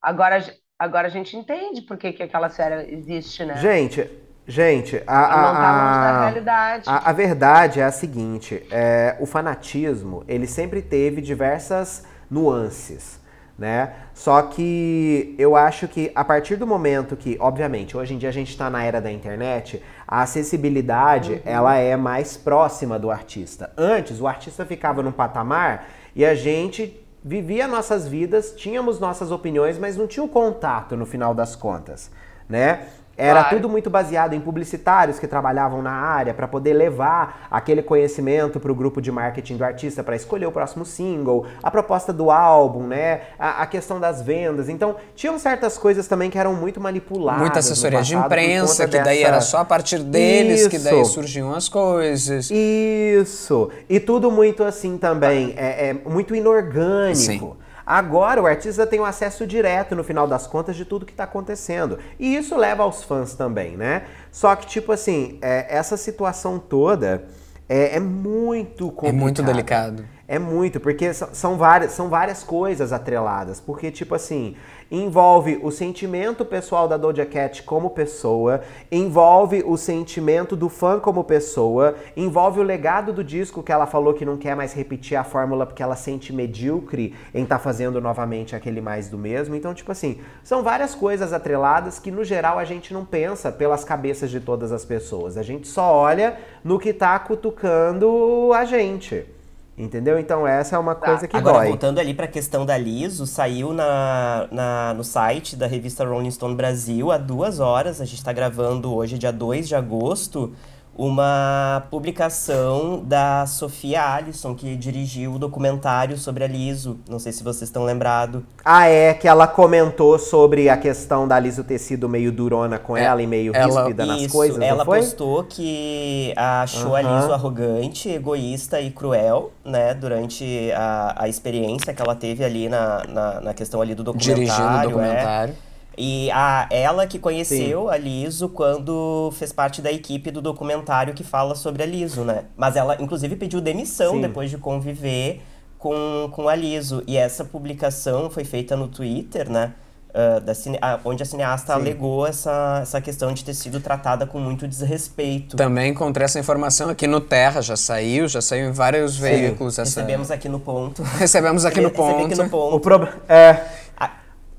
Agora, agora a gente entende por que, que aquela série existe, né? Gente, gente, a, a, tá a, a- verdade é a seguinte: é, o fanatismo ele sempre teve diversas nuances, né? Só que eu acho que a partir do momento que, obviamente, hoje em dia a gente está na era da internet, a acessibilidade ela é mais próxima do artista. Antes, o artista ficava num patamar e a gente vivia nossas vidas, tínhamos nossas opiniões, mas não tinha o contato no final das contas, né? Era Claro. tudo muito baseado em publicitários que trabalhavam na área para poder levar aquele conhecimento para o grupo de marketing do artista para escolher o próximo single, a proposta do álbum, né? A, a questão das vendas. Então, tinham certas coisas também que eram muito manipuladas. Muita assessoria de imprensa, que daí dessa- era só a partir deles que daí Isso. surgiam as coisas. Isso. E tudo muito assim também, é, é muito inorgânico. Sim. Agora o artista tem um acesso direto, no final das contas, de tudo que tá acontecendo. E isso leva aos fãs também, né? Só que, tipo assim, é, essa situação toda é, é muito É complicada. muito delicado. É muito, porque são, várias, são várias coisas atreladas. Porque, tipo assim, envolve o sentimento pessoal da Doja Cat como pessoa, envolve o sentimento do fã como pessoa, envolve o legado do disco que ela falou que não quer mais repetir a fórmula porque ela sente medíocre em estar fazendo novamente aquele mais do mesmo. Então, tipo assim, são várias coisas atreladas que, no geral, a gente não pensa pelas cabeças de todas as pessoas. A gente só olha no que tá cutucando a gente. Entendeu? Então essa é uma coisa que Agora, dói. voltando ali pra questão da Liso, saiu na, na- no site da revista Rolling Stone Brasil há duas horas, a gente tá gravando hoje, dia 2 de agosto, uma publicação da Sofia Alisson, que dirigiu o documentário sobre a Liso. Não sei se vocês estão lembrados. Ah, é que ela comentou sobre a questão da Liso ter sido meio durona com É, ela e meio ela- ríspida nas Isso, coisas, ela não foi? postou que achou a Aham. Liso arrogante, egoísta e cruel, né, durante a, a experiência que ela teve ali na, na, na questão ali do documentário. Dirigindo o é. E a, ela que conheceu a Liso quando fez parte da equipe do documentário que fala sobre a Liso, né? Mas ela, inclusive, pediu demissão Sim. depois de conviver com, com a Liso. E essa publicação foi feita no Twitter, né? ah, da cine- ah, onde a cineasta Sim. alegou essa, essa questão de ter sido tratada com muito desrespeito. Também encontrei essa informação aqui no Terra, já saiu, já saiu em vários veículos. Essa... Recebemos aqui no ponto. Recebemos aqui no ponto. aqui no ponto. O prob- é.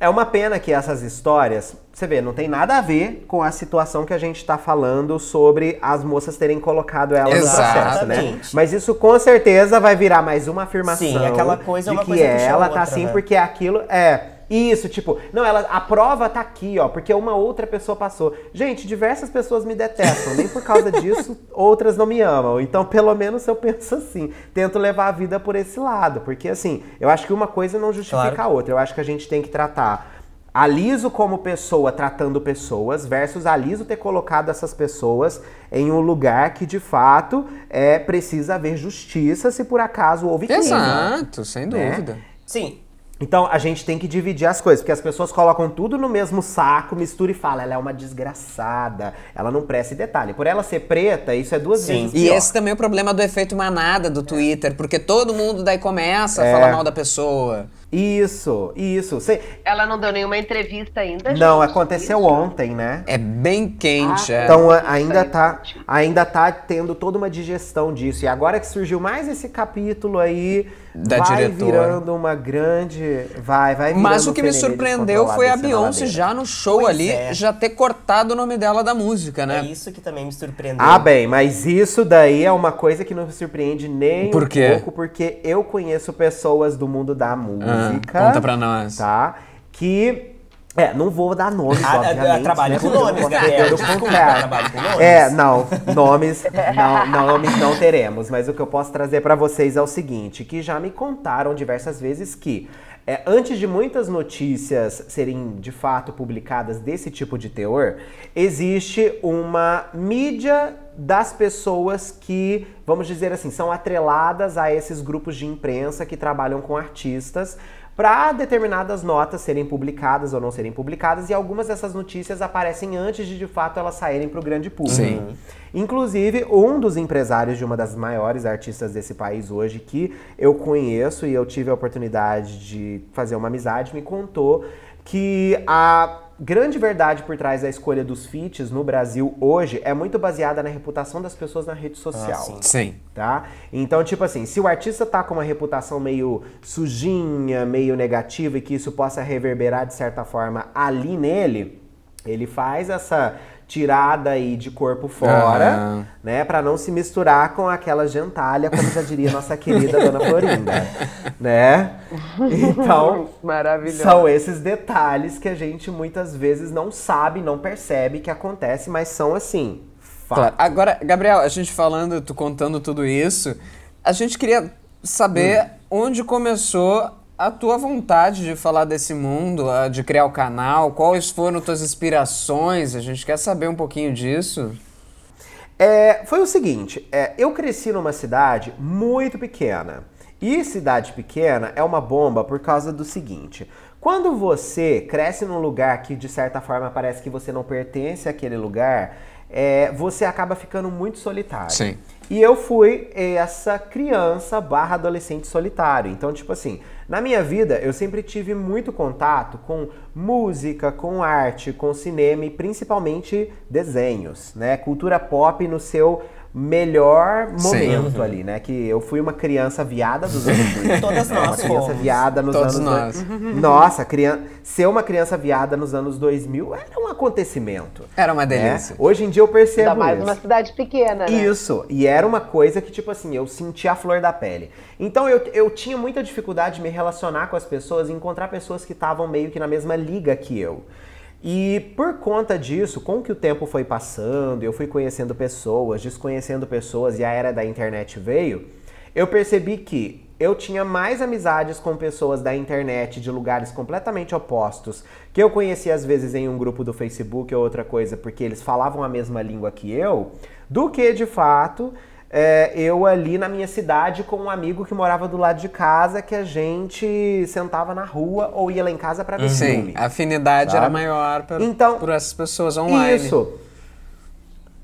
É uma pena que essas histórias, você vê, não tem nada a ver com a situação que a gente tá falando sobre as moças terem colocado ela no processo, né? Exatamente. Mas isso com certeza vai virar mais uma afirmação Sim, aquela coisa é de uma que coisa puxa ela tá outra, assim né? porque aquilo é isso, tipo, não, ela, a prova tá aqui, ó, porque uma outra pessoa passou. Gente, diversas pessoas me detestam, nem por causa disso outras não me amam. Então, pelo menos eu penso assim, tento levar a vida por esse lado, porque assim, eu acho que uma coisa não justifica Claro. a outra. Eu acho que a gente tem que tratar a Liso como pessoa tratando pessoas versus a Liso ter colocado essas pessoas em um lugar que de fato é precisa haver justiça se por acaso houve crime. Exato, sem Né? dúvida. Sim. Então a gente tem que dividir as coisas, porque as pessoas colocam tudo no mesmo saco, mistura e fala, ela é uma desgraçada, ela não presta e detalhe. Por ela ser preta, isso é duas Sim. vezes E pior. esse também é o problema do efeito manada do Twitter, porque todo mundo daí começa a É. falar mal da pessoa. Isso, isso. Cê- Ela não deu nenhuma entrevista ainda, Não, gente. aconteceu Isso. ontem, né? É bem quente. Ah, é. Então a- ainda tá, ainda tá tendo toda uma digestão disso. E agora que surgiu mais esse capítulo aí, Da vai diretora. virando uma grande. Vai, vai Mas o que me surpreendeu foi a Beyoncé já no show Pois ali, é. já ter cortado o nome dela da música, É né? isso que também me surpreendeu. Ah, bem, mas isso daí é uma coisa que não me surpreende nem Por um pouco, porque eu conheço pessoas do mundo da Ah, música. conta pra nós. Tá? Que. É, não vou dar nomes, Ah, obviamente. trabalha né? com nomes. Desculpa, contrário. trabalha com nomes. É, não, nomes não, nomes não teremos, mas o que eu posso trazer pra vocês é o seguinte, que já me contaram diversas vezes que é, antes de muitas notícias serem de fato publicadas desse tipo de teor, existe uma mídia das pessoas que, vamos dizer assim, são atreladas a esses grupos de imprensa que trabalham com artistas para determinadas notas serem publicadas ou não serem publicadas, e algumas dessas notícias aparecem antes de de fato elas saírem para o grande público. Sim. Inclusive, um dos empresários de uma das maiores artistas desse país hoje, que eu conheço e eu tive a oportunidade de fazer uma amizade, me contou que a grande verdade por trás da escolha dos feats no Brasil hoje é muito baseada na reputação das pessoas na rede social sim. Sim. tá? Então, tipo assim, se o artista tá com uma reputação meio sujinha, meio negativa e que isso possa reverberar de certa forma ali nele, ele faz essa tirada aí de corpo fora, Aham. né, Pra não se misturar com aquela gentalha, como já diria nossa querida dona Florinda, né? Então, Maravilhoso. são esses detalhes que a gente muitas vezes não sabe, não percebe que acontece, mas são assim, fato. Claro. Agora, Gabriel, a gente falando, tu contando tudo isso, a gente queria saber Hum. onde começou a tua vontade de falar desse mundo, de criar o canal, quais foram tuas inspirações, a gente quer saber um pouquinho disso. É, foi o seguinte, é, eu cresci numa cidade muito pequena. E cidade pequena é uma bomba por causa do seguinte: quando você cresce num lugar que de certa forma parece que você não pertence àquele lugar, é, você acaba ficando muito solitário. Sim. E eu fui essa criança barra adolescente solitário. Então, tipo assim, na minha vida eu sempre tive muito contato com música, com arte, com cinema e principalmente desenhos, né? Cultura pop no seu melhor Sim. momento ali, né? Que eu fui uma criança viada dos anos 2000. Todas Uma nós criança fomos. viada nos Todos anos nós. dois- Nossa, criança, ser uma criança viada nos anos 2000 era um acontecimento. Era uma né? delícia. Hoje em dia eu percebo Ainda mais isso. uma cidade pequena, né? Isso, e era uma coisa que, tipo assim, eu sentia a flor da pele. Então eu, eu tinha muita dificuldade de me relacionar com as pessoas e encontrar pessoas que estavam meio que na mesma liga que eu. E por conta disso, com que o tempo foi passando, eu fui conhecendo pessoas, desconhecendo pessoas e a era da internet veio, eu percebi que eu tinha mais amizades com pessoas da internet de lugares completamente opostos, que eu conhecia às vezes em um grupo do Facebook ou outra coisa, porque eles falavam a mesma língua que eu, do que de fato é, eu ali na minha cidade com um amigo que morava do lado de casa, que a gente sentava na rua ou ia lá em casa pra ver Sim, filme. a afinidade Sabe? era maior por, Então, por essas pessoas online. Isso.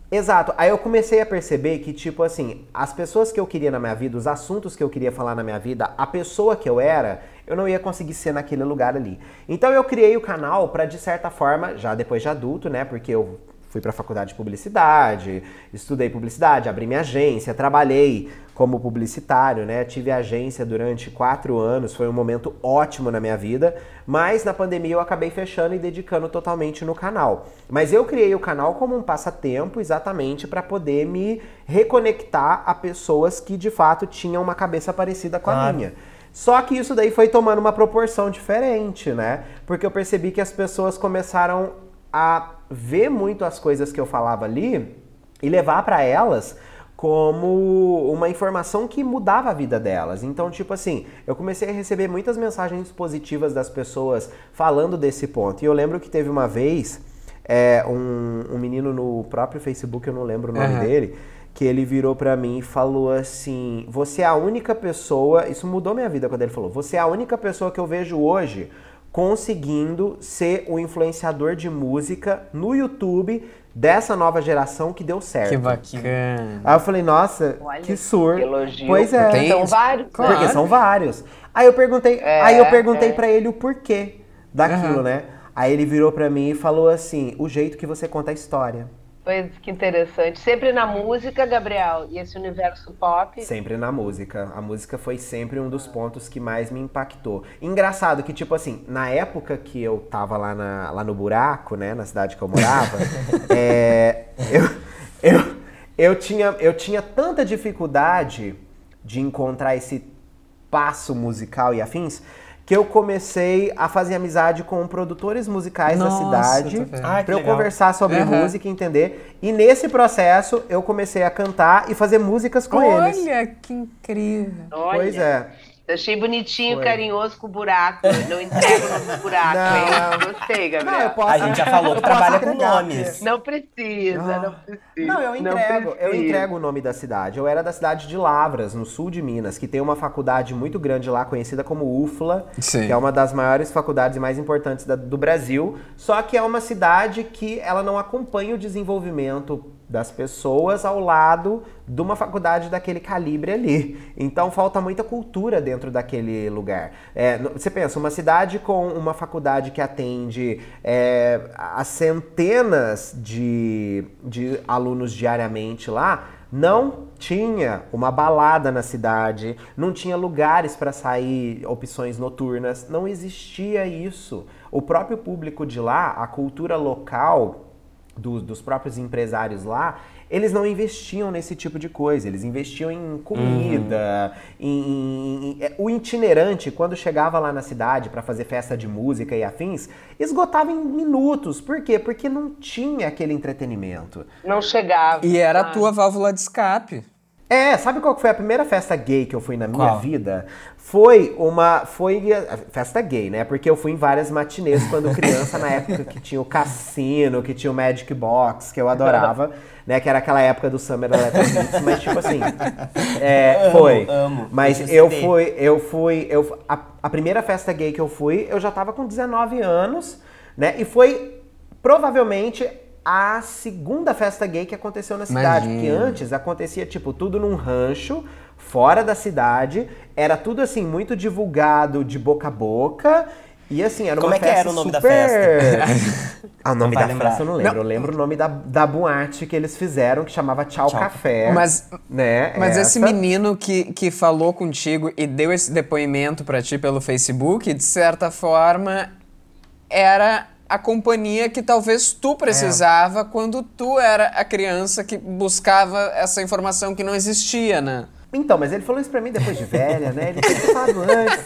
Exato. Aí eu comecei a perceber que, tipo assim, as pessoas que eu queria na minha vida, os assuntos que eu queria falar na minha vida, a pessoa que eu era, eu não ia conseguir ser naquele lugar ali. Então eu criei o canal pra, de certa forma, já depois de adulto, né? Porque eu fui pra faculdade de publicidade, estudei publicidade, abri minha agência, trabalhei como publicitário, né? Tive agência durante quatro anos, foi um momento ótimo na minha vida, mas na pandemia eu acabei fechando e dedicando totalmente no canal. Mas eu criei o canal como um passatempo exatamente para poder me reconectar a pessoas que de fato tinham uma cabeça parecida com a Claro. minha. Só que isso daí foi tomando uma proporção diferente, né? Porque eu percebi que as pessoas começaram a ver muito as coisas que eu falava ali e levar para elas como uma informação que mudava a vida delas. Então, tipo assim, eu comecei a receber muitas mensagens positivas das pessoas falando desse ponto. E eu lembro que teve uma vez é, um, um menino no próprio Facebook, eu não lembro o nome Aham. dele, que ele virou pra mim e falou assim: "Você é a única pessoa, isso mudou minha vida quando ele falou. Você é a única pessoa que eu vejo hoje conseguindo ser o influenciador de música no YouTube dessa nova geração que deu certo. Que bacana. Aí eu falei, nossa, Olha, que surdo. que elogio. Pois é. Tem- São vários. Claro. Porque são vários. Aí eu perguntei, É, aí eu perguntei é. pra ele o porquê daquilo, Aham. né? Aí ele virou pra mim e falou assim: "O jeito que você conta a história". Pois que interessante. Sempre na música, Gabriel, e esse universo pop. Sempre na música. A música foi sempre um dos pontos que mais me impactou. Engraçado que, tipo assim, na época que eu tava lá, na- lá no buraco, né, na cidade que eu morava, é, eu, eu, eu, tinha, eu tinha tanta dificuldade de encontrar esse passo musical e afins que eu comecei a fazer amizade com produtores musicais Nossa, da cidade. Ah, pra eu legal. conversar sobre Aham. música e entender. E nesse processo eu comecei a cantar e fazer músicas com eles. Olha que incrível. Olha, Pois é. Achei bonitinho, Foi. carinhoso com o buraco. Não entrega o nome do buraco, Não. hein? Gostei, Gabriel. Não, eu posso- A gente já falou que eu trabalha com nomes. Não precisa, Ah. não precisa. Não, eu entrego, eu precisa. entrego o nome da cidade. Eu era da cidade de Lavras, no sul de Minas, que tem uma faculdade muito grande lá, conhecida como UFLA, Sim. que é uma das maiores faculdades e mais importantes da- do Brasil. Só que é uma cidade que ela não acompanha o desenvolvimento das pessoas ao lado de uma faculdade daquele calibre ali. Então falta muita cultura dentro daquele lugar. É, você pensa, uma cidade com uma faculdade que atende é, a centenas de, de alunos diariamente lá, não tinha uma balada na cidade, não tinha lugares para sair, opções noturnas, não existia isso. O próprio público de lá, a cultura local do- dos próprios empresários lá, eles não investiam nesse tipo de coisa, eles investiam em comida, em, em- em- é, o itinerante quando chegava lá na cidade para fazer festa de música e afins, esgotava em minutos. Por quê? Porque não tinha aquele entretenimento. Não chegava. E era a claro. tua válvula de escape. É, sabe qual foi a primeira festa gay que eu fui na minha Qual? vida? Foi uma. Foi. Festa gay, né? Porque eu fui em várias matinês quando criança, na época que tinha o cassino, que tinha o Magic Box, que eu adorava, né? Que era aquela época do Summer Electric mas tipo assim. É, Amo, foi. amo. Mas eu fui, eu fui. Eu, a, a primeira festa gay que eu fui, eu já tava com 19 anos, né? E foi provavelmente a segunda festa gay que aconteceu na cidade. Porque Imagina. antes acontecia, tipo, tudo num rancho, fora da cidade. Era tudo, assim, muito divulgado de boca a boca. E, assim, era uma Como é que festa era o nome da super... ah, o nome da lembrar. festa eu não lembro. Eu lembro o nome da, da boate que eles fizeram, que chamava Tchau, Tchau Café. Mas- né? Mas esse menino que, que falou contigo e deu esse depoimento pra ti pelo Facebook, de certa forma, era a companhia que talvez tu precisava quando tu era a criança que buscava essa informação que não existia, né? Então, mas ele falou isso pra mim depois de velha, né? Ele tinha falado antes.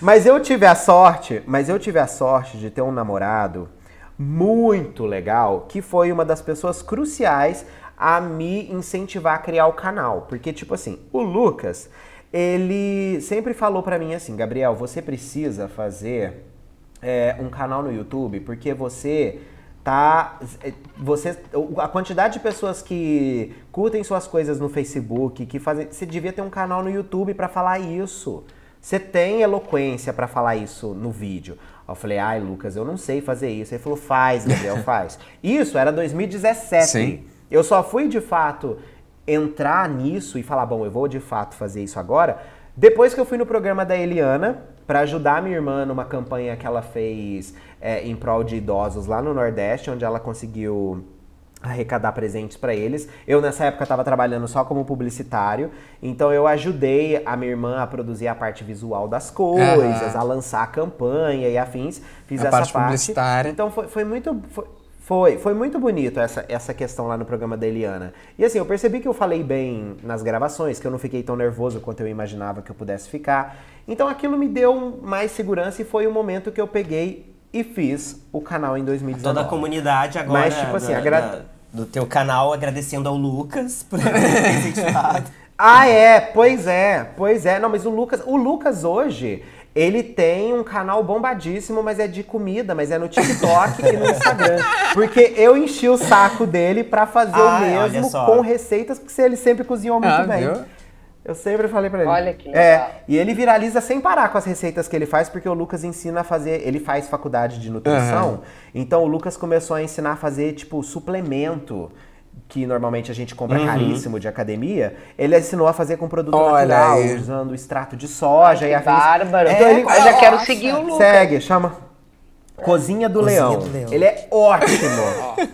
mas eu tive a sorte, mas eu tive a sorte de ter um namorado muito legal, que foi uma das pessoas cruciais a me incentivar a criar o canal. Porque, tipo assim, o Lucas, ele sempre falou pra mim assim, Gabriel, você precisa fazer é, um canal no YouTube, porque você tá. Você, a quantidade de pessoas que curtem suas coisas no Facebook, que fazem. Você devia ter um canal no YouTube pra falar isso. Você tem eloquência pra falar isso no vídeo. Eu falei, ai, Lucas, eu não sei fazer isso. Ele falou, faz, Gabriel, faz. Isso era 2017. Sim. Eu só fui de fato entrar nisso e falar, bom, eu vou de fato fazer isso agora, depois que eu fui no programa da Eliana para ajudar minha irmã numa campanha que ela fez é, em prol de idosos lá no Nordeste, onde ela conseguiu arrecadar presentes para eles. Eu nessa época estava trabalhando só como publicitário, então eu ajudei a minha irmã a produzir a parte visual das coisas, Aham. a lançar a campanha e afins. Fiz A essa parte publicitária. Então foi, foi muito. Foi, foi, foi muito bonito essa, essa questão lá no programa da Eliana. E assim, eu percebi que eu falei bem nas gravações, que eu não fiquei tão nervoso quanto eu imaginava que eu pudesse ficar. Então aquilo me deu mais segurança e foi o momento que eu peguei e fiz o canal em 2019. Toda a comunidade agora Mas, tipo assim, da- agra- da- do teu canal agradecendo ao Lucas por ter incentivado. Ah, é, pois é, pois é. Não, mas o Lucas, o Lucas hoje, Ele tem um canal bombadíssimo, mas é de comida, mas é no TikTok e no Instagram. Porque eu enchi o saco dele pra fazer o Ai, mesmo com receitas, porque ele sempre cozinhou muito Ah, bem. viu? Eu sempre falei pra ele. Olha que legal. É, e ele viraliza sem parar com as receitas que ele faz, porque o Lucas ensina a fazer. Ele faz faculdade de nutrição, então o Lucas começou a ensinar a fazer, tipo, suplemento. Que normalmente a gente compra Uhum. caríssimo de academia, ele ensinou a fazer com produto Olha natural, aí. usando extrato de soja Ai, e que afins. bárbaro. Então ele- Eu já quero seguir o Lucas. Segue, chama Cozinha do Cozinha Leão. do Leão. Ele é ótimo.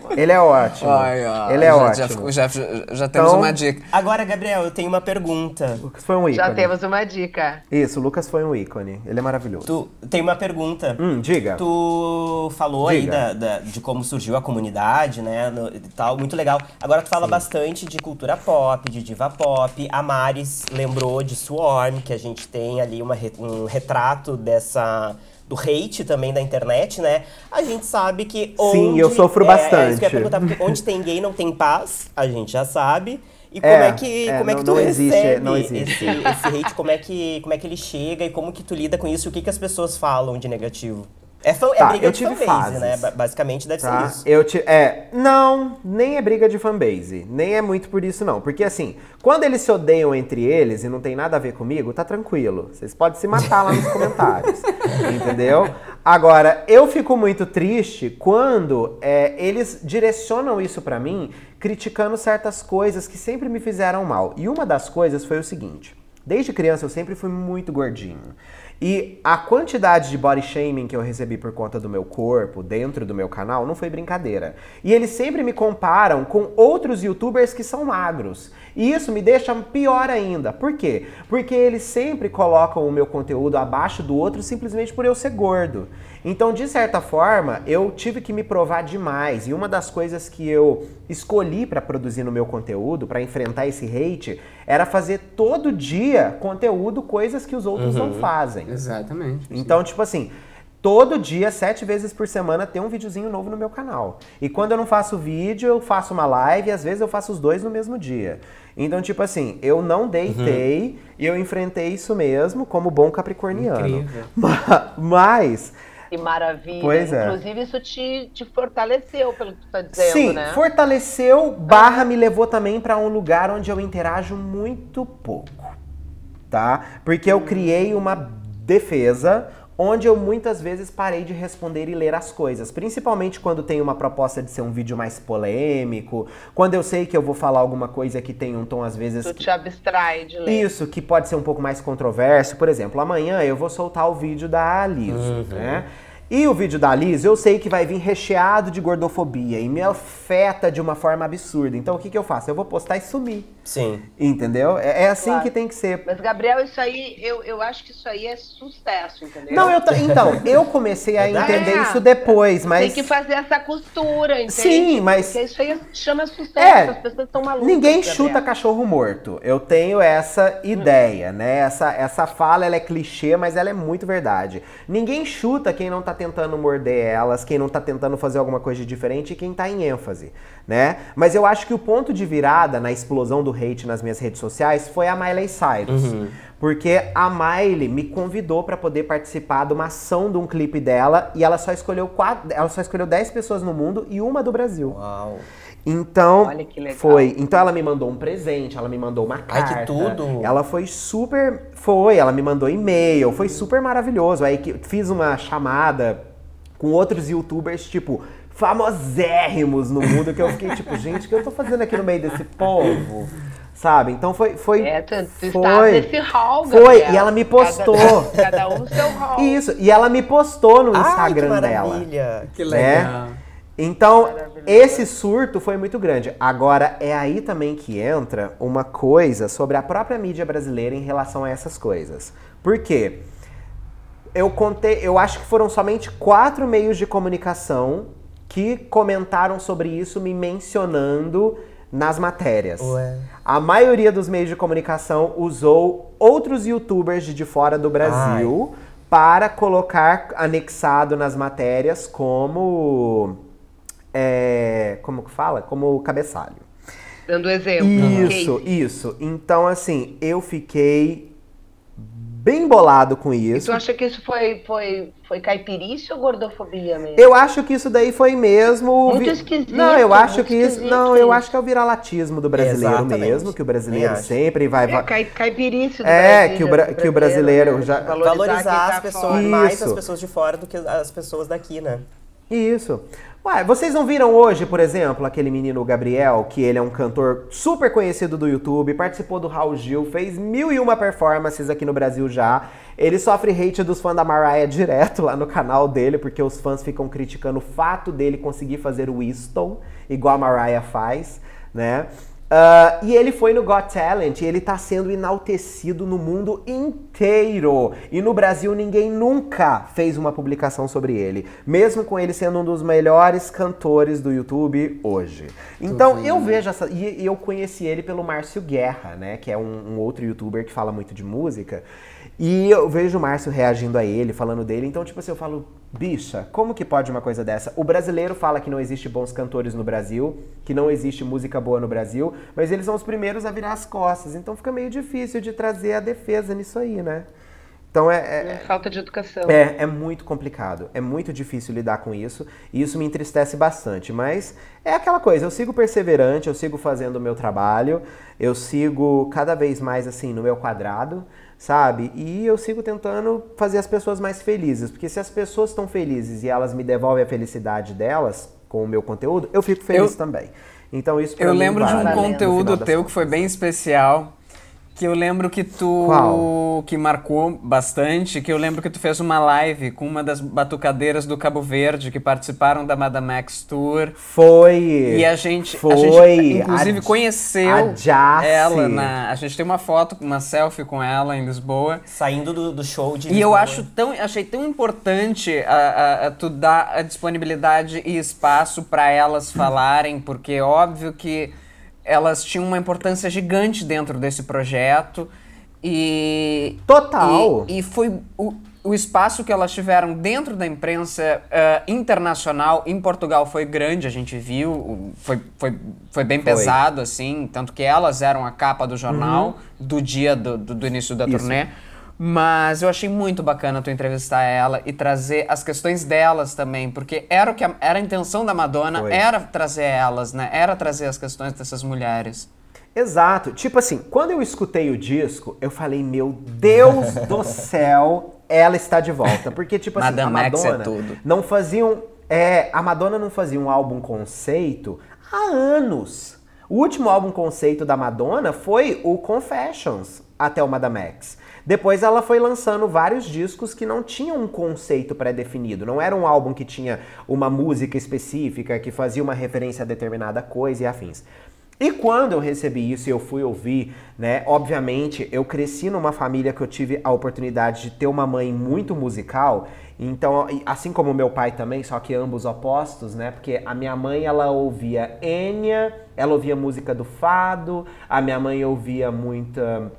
ele é ótimo. Ai, ó, ele é já, ótimo. Já, já, já temos Então- uma dica. Agora, Gabriel, eu tenho uma pergunta. O Lucas foi um ícone. Já temos uma dica. Isso, o Lucas foi um ícone. Ele é maravilhoso. Tu tem uma pergunta. Hum, diga. Tu falou aí Diga. da, da- de como surgiu a comunidade, né? no- tal, muito legal. Agora tu fala bastante de cultura pop, de diva pop. A Maris lembrou de Swarm, que a gente tem ali uma um retrato dessa. Do hate também da internet, né? A gente sabe que Sim, onde- eu sofro é, É isso que eu ia bastante. perguntar, porque onde tem gay não tem paz, a gente já sabe. E como É, é, que, é, como é não- que tu não existe, recebe não existe. Esse, esse hate, como é, que, como é que ele chega e como que tu lida com isso? O que, que as pessoas falam de negativo? É, fã, Tá, é briga eu de tive fanbase, fases. né? Ba- Basicamente deve Tá? ser isso. Eu te, é, não, nem é briga de fanbase. Nem é muito por isso, não. Porque assim, quando eles se odeiam entre eles e não tem nada a ver comigo, tá tranquilo. Vocês podem se matar lá nos comentários. entendeu? Agora, eu fico muito triste quando é, eles direcionam isso pra mim criticando certas coisas que sempre me fizeram mal. E uma das coisas foi o seguinte. Desde criança eu sempre fui muito gordinho. E a quantidade de body shaming que eu recebi por conta do meu corpo dentro do meu canal não foi brincadeira. E eles sempre me comparam com outros youtubers que são magros. E isso me deixa pior ainda. Por quê? Porque eles sempre colocam o meu conteúdo abaixo do outro simplesmente por eu ser gordo. Então, de certa forma, eu tive que me provar demais. E uma das coisas que eu escolhi para produzir no meu conteúdo, para enfrentar esse hate, era fazer todo dia conteúdo, coisas que os outros não fazem. Exatamente. Então, tipo assim, todo dia, sete vezes por semana, tem um videozinho novo no meu canal. E quando eu não faço vídeo, eu faço uma live e às vezes eu faço os dois no mesmo dia. Então, tipo assim, eu não deitei e eu enfrentei isso mesmo como bom capricorniano. Incrível. Ma- Mas, Que maravilha. Pois é. Inclusive, isso te, te fortaleceu, pelo que tu tá dizendo, sim, né? fortaleceu, barra me levou também pra um lugar onde eu interajo muito pouco, tá? Porque eu criei uma defesa onde eu muitas vezes parei de responder e ler as coisas, principalmente quando tem uma proposta de ser um vídeo mais polêmico, quando eu sei que eu vou falar alguma coisa que tem um tom às vezes Tu te abstrai de ler. isso, que pode ser um pouco mais controverso. Por exemplo, amanhã eu vou soltar o vídeo da Liso, né? E o vídeo da Liso eu sei que vai vir recheado de gordofobia e me afeta de uma forma absurda. Então o que, que eu faço? Eu vou postar e sumir. Sim. Entendeu? É, é assim Claro. que tem que ser. Mas, Gabriel, isso aí, eu, eu acho que isso aí é sucesso, entendeu? Não, eu então, eu comecei a Verdade. entender É. isso depois, mas. Tem que fazer essa costura, entende? Sim, mas- Porque isso aí chama sucesso, É, as pessoas estão malucas. Ninguém Gabriel. chuta cachorro morto. Eu tenho essa ideia, né? Essa, essa fala ela é clichê, mas ela é muito verdade. Ninguém chuta quem não tá tentando morder elas, quem não tá tentando fazer alguma coisa de diferente e quem tá em ênfase, né? Mas eu acho que o ponto de virada na explosão do hate nas minhas redes sociais foi a Miley Cyrus. Porque a Miley me convidou pra poder participar de uma ação de um clipe dela e ela só escolheu quatro, ela só escolheu 10 pessoas no mundo e uma do Brasil. Uau. Então, Olha que legal. foi. Então ela me mandou um presente, ela me mandou uma Ai, carta. que tudo. Ela foi super, foi, ela me mandou e-mail, foi super maravilhoso. Aí que fiz uma chamada com outros youtubers tipo famosérrimos no mundo que eu fiquei tipo, gente, o que eu tô fazendo aqui no meio desse povo? Sabe? Então foi foi É, tu, tu foi. estás nesse hall, Foi, Gabriel. e ela me postou. Cada, cada um no seu hall. Isso, e ela me postou no Ai, que Instagram dela. maravilha. Que né? Então, esse surto foi muito grande. Agora, é aí também que entra uma coisa sobre a própria mídia brasileira em relação a essas coisas. Por quê? Eu contei, eu acho que foram somente quatro meios de comunicação que comentaram sobre isso, me mencionando nas matérias. Ué. A maioria dos meios de comunicação usou outros youtubers de, de fora do Brasil para colocar anexado nas matérias como. É, como que fala? Como cabeçalho. Dando exemplo. Isso, isso. Então, assim, eu fiquei bem bolado com E isso. tu acha que isso foi, foi, foi caipirice ou gordofobia mesmo? Eu acho que isso daí foi mesmo. Muito vi- esquisito, Não, eu acho que isso. Não, eu acho que é o viralatismo do brasileiro Exatamente. mesmo, que o brasileiro sempre vai. É, cai, caipirice do É, Brasil, que o bra- que o brasileiro né? já- Valorizar, Valorizar quem as tá pessoas, fora. mais Isso. as pessoas de fora do que as pessoas daqui, né? Isso. Ué, vocês não viram hoje, por exemplo, aquele menino Gabriel, que ele é um cantor super conhecido do YouTube, participou do Raul Gil, fez mil e uma performances aqui no Brasil já. Ele sofre hate dos fãs da Mariah direto lá no canal dele, porque os fãs ficam criticando o fato dele conseguir fazer o Winston, igual a Mariah faz, né? Ah, e ele foi no Got Talent e ele tá sendo enaltecido no mundo inteiro. E no Brasil ninguém nunca fez uma publicação sobre ele, mesmo com ele sendo um dos melhores cantores do YouTube hoje. Então eu vejo essa. E, e eu conheci ele pelo Márcio Guerra, né? Que é um, um outro youtuber que fala muito de música. E eu vejo o Márcio reagindo a ele, falando dele. Então, tipo assim, eu falo, bicha, como que pode uma coisa dessa? O brasileiro fala que não existe bons cantores no Brasil, que não existe música boa no Brasil, mas eles são os primeiros a virar as costas. Então fica meio difícil de trazer a defesa nisso aí, né? Então é, é- É Falta de educação. é, é muito complicado, é muito difícil lidar com isso e isso me entristece bastante. Mas é aquela coisa, eu sigo perseverante, eu sigo fazendo o meu trabalho, eu sigo cada vez mais assim no meu quadrado, sabe? E eu sigo tentando fazer as pessoas mais felizes, porque se as pessoas estão felizes e elas me devolvem a felicidade delas com o meu conteúdo, eu fico feliz Eu- também. Então isso Eu lembro de um no conteúdo teu que foi bem especial. Que eu lembro que tu. Qual? Que marcou bastante. Que eu lembro que tu fez uma live com uma das batucadeiras do Cabo Verde que participaram da Madame X Tour. Foi. E a gente, foi, a gente inclusive a- conheceu a ela na. A gente tem uma foto, uma selfie com ela em Lisboa. Saindo do, do show de E eu Lisboa. acho tão, achei tão importante a, a- a tu dar a disponibilidade e espaço para elas falarem, porque é óbvio que elas tinham uma importância gigante dentro desse projeto e Total. e, e foi o, o espaço que elas tiveram dentro da imprensa eh, internacional em Portugal foi grande, a gente viu, foi, foi, foi bem Foi. pesado, assim, tanto que elas eram a capa do jornal do dia do, do, do início da Isso. turnê. Mas eu achei muito bacana tu entrevistar ela e trazer as questões delas também, porque era o que a, era a intenção da Madonna, Foi. era trazer elas, né? Era trazer as questões dessas mulheres. Exato. Tipo assim, quando eu escutei o disco, eu falei, meu Deus do céu, ela está de volta. Porque, tipo assim, Madame a é Madonna tudo. não faziam. É, a Madonna não fazia um álbum conceito há anos. O último álbum conceito da Madonna foi o Confessions, até o Madame X. Depois ela foi lançando vários discos que não tinham um conceito pré-definido. Não era um álbum que tinha uma música específica, que fazia uma referência a determinada coisa e afins. E quando eu recebi isso e eu fui ouvir, né? Obviamente, eu cresci numa família que eu tive a oportunidade de ter uma mãe muito musical. Então, assim como meu pai também, só que ambos opostos, né? Porque a minha mãe, ela ouvia Enya, ela ouvia música do fado, a minha mãe ouvia muita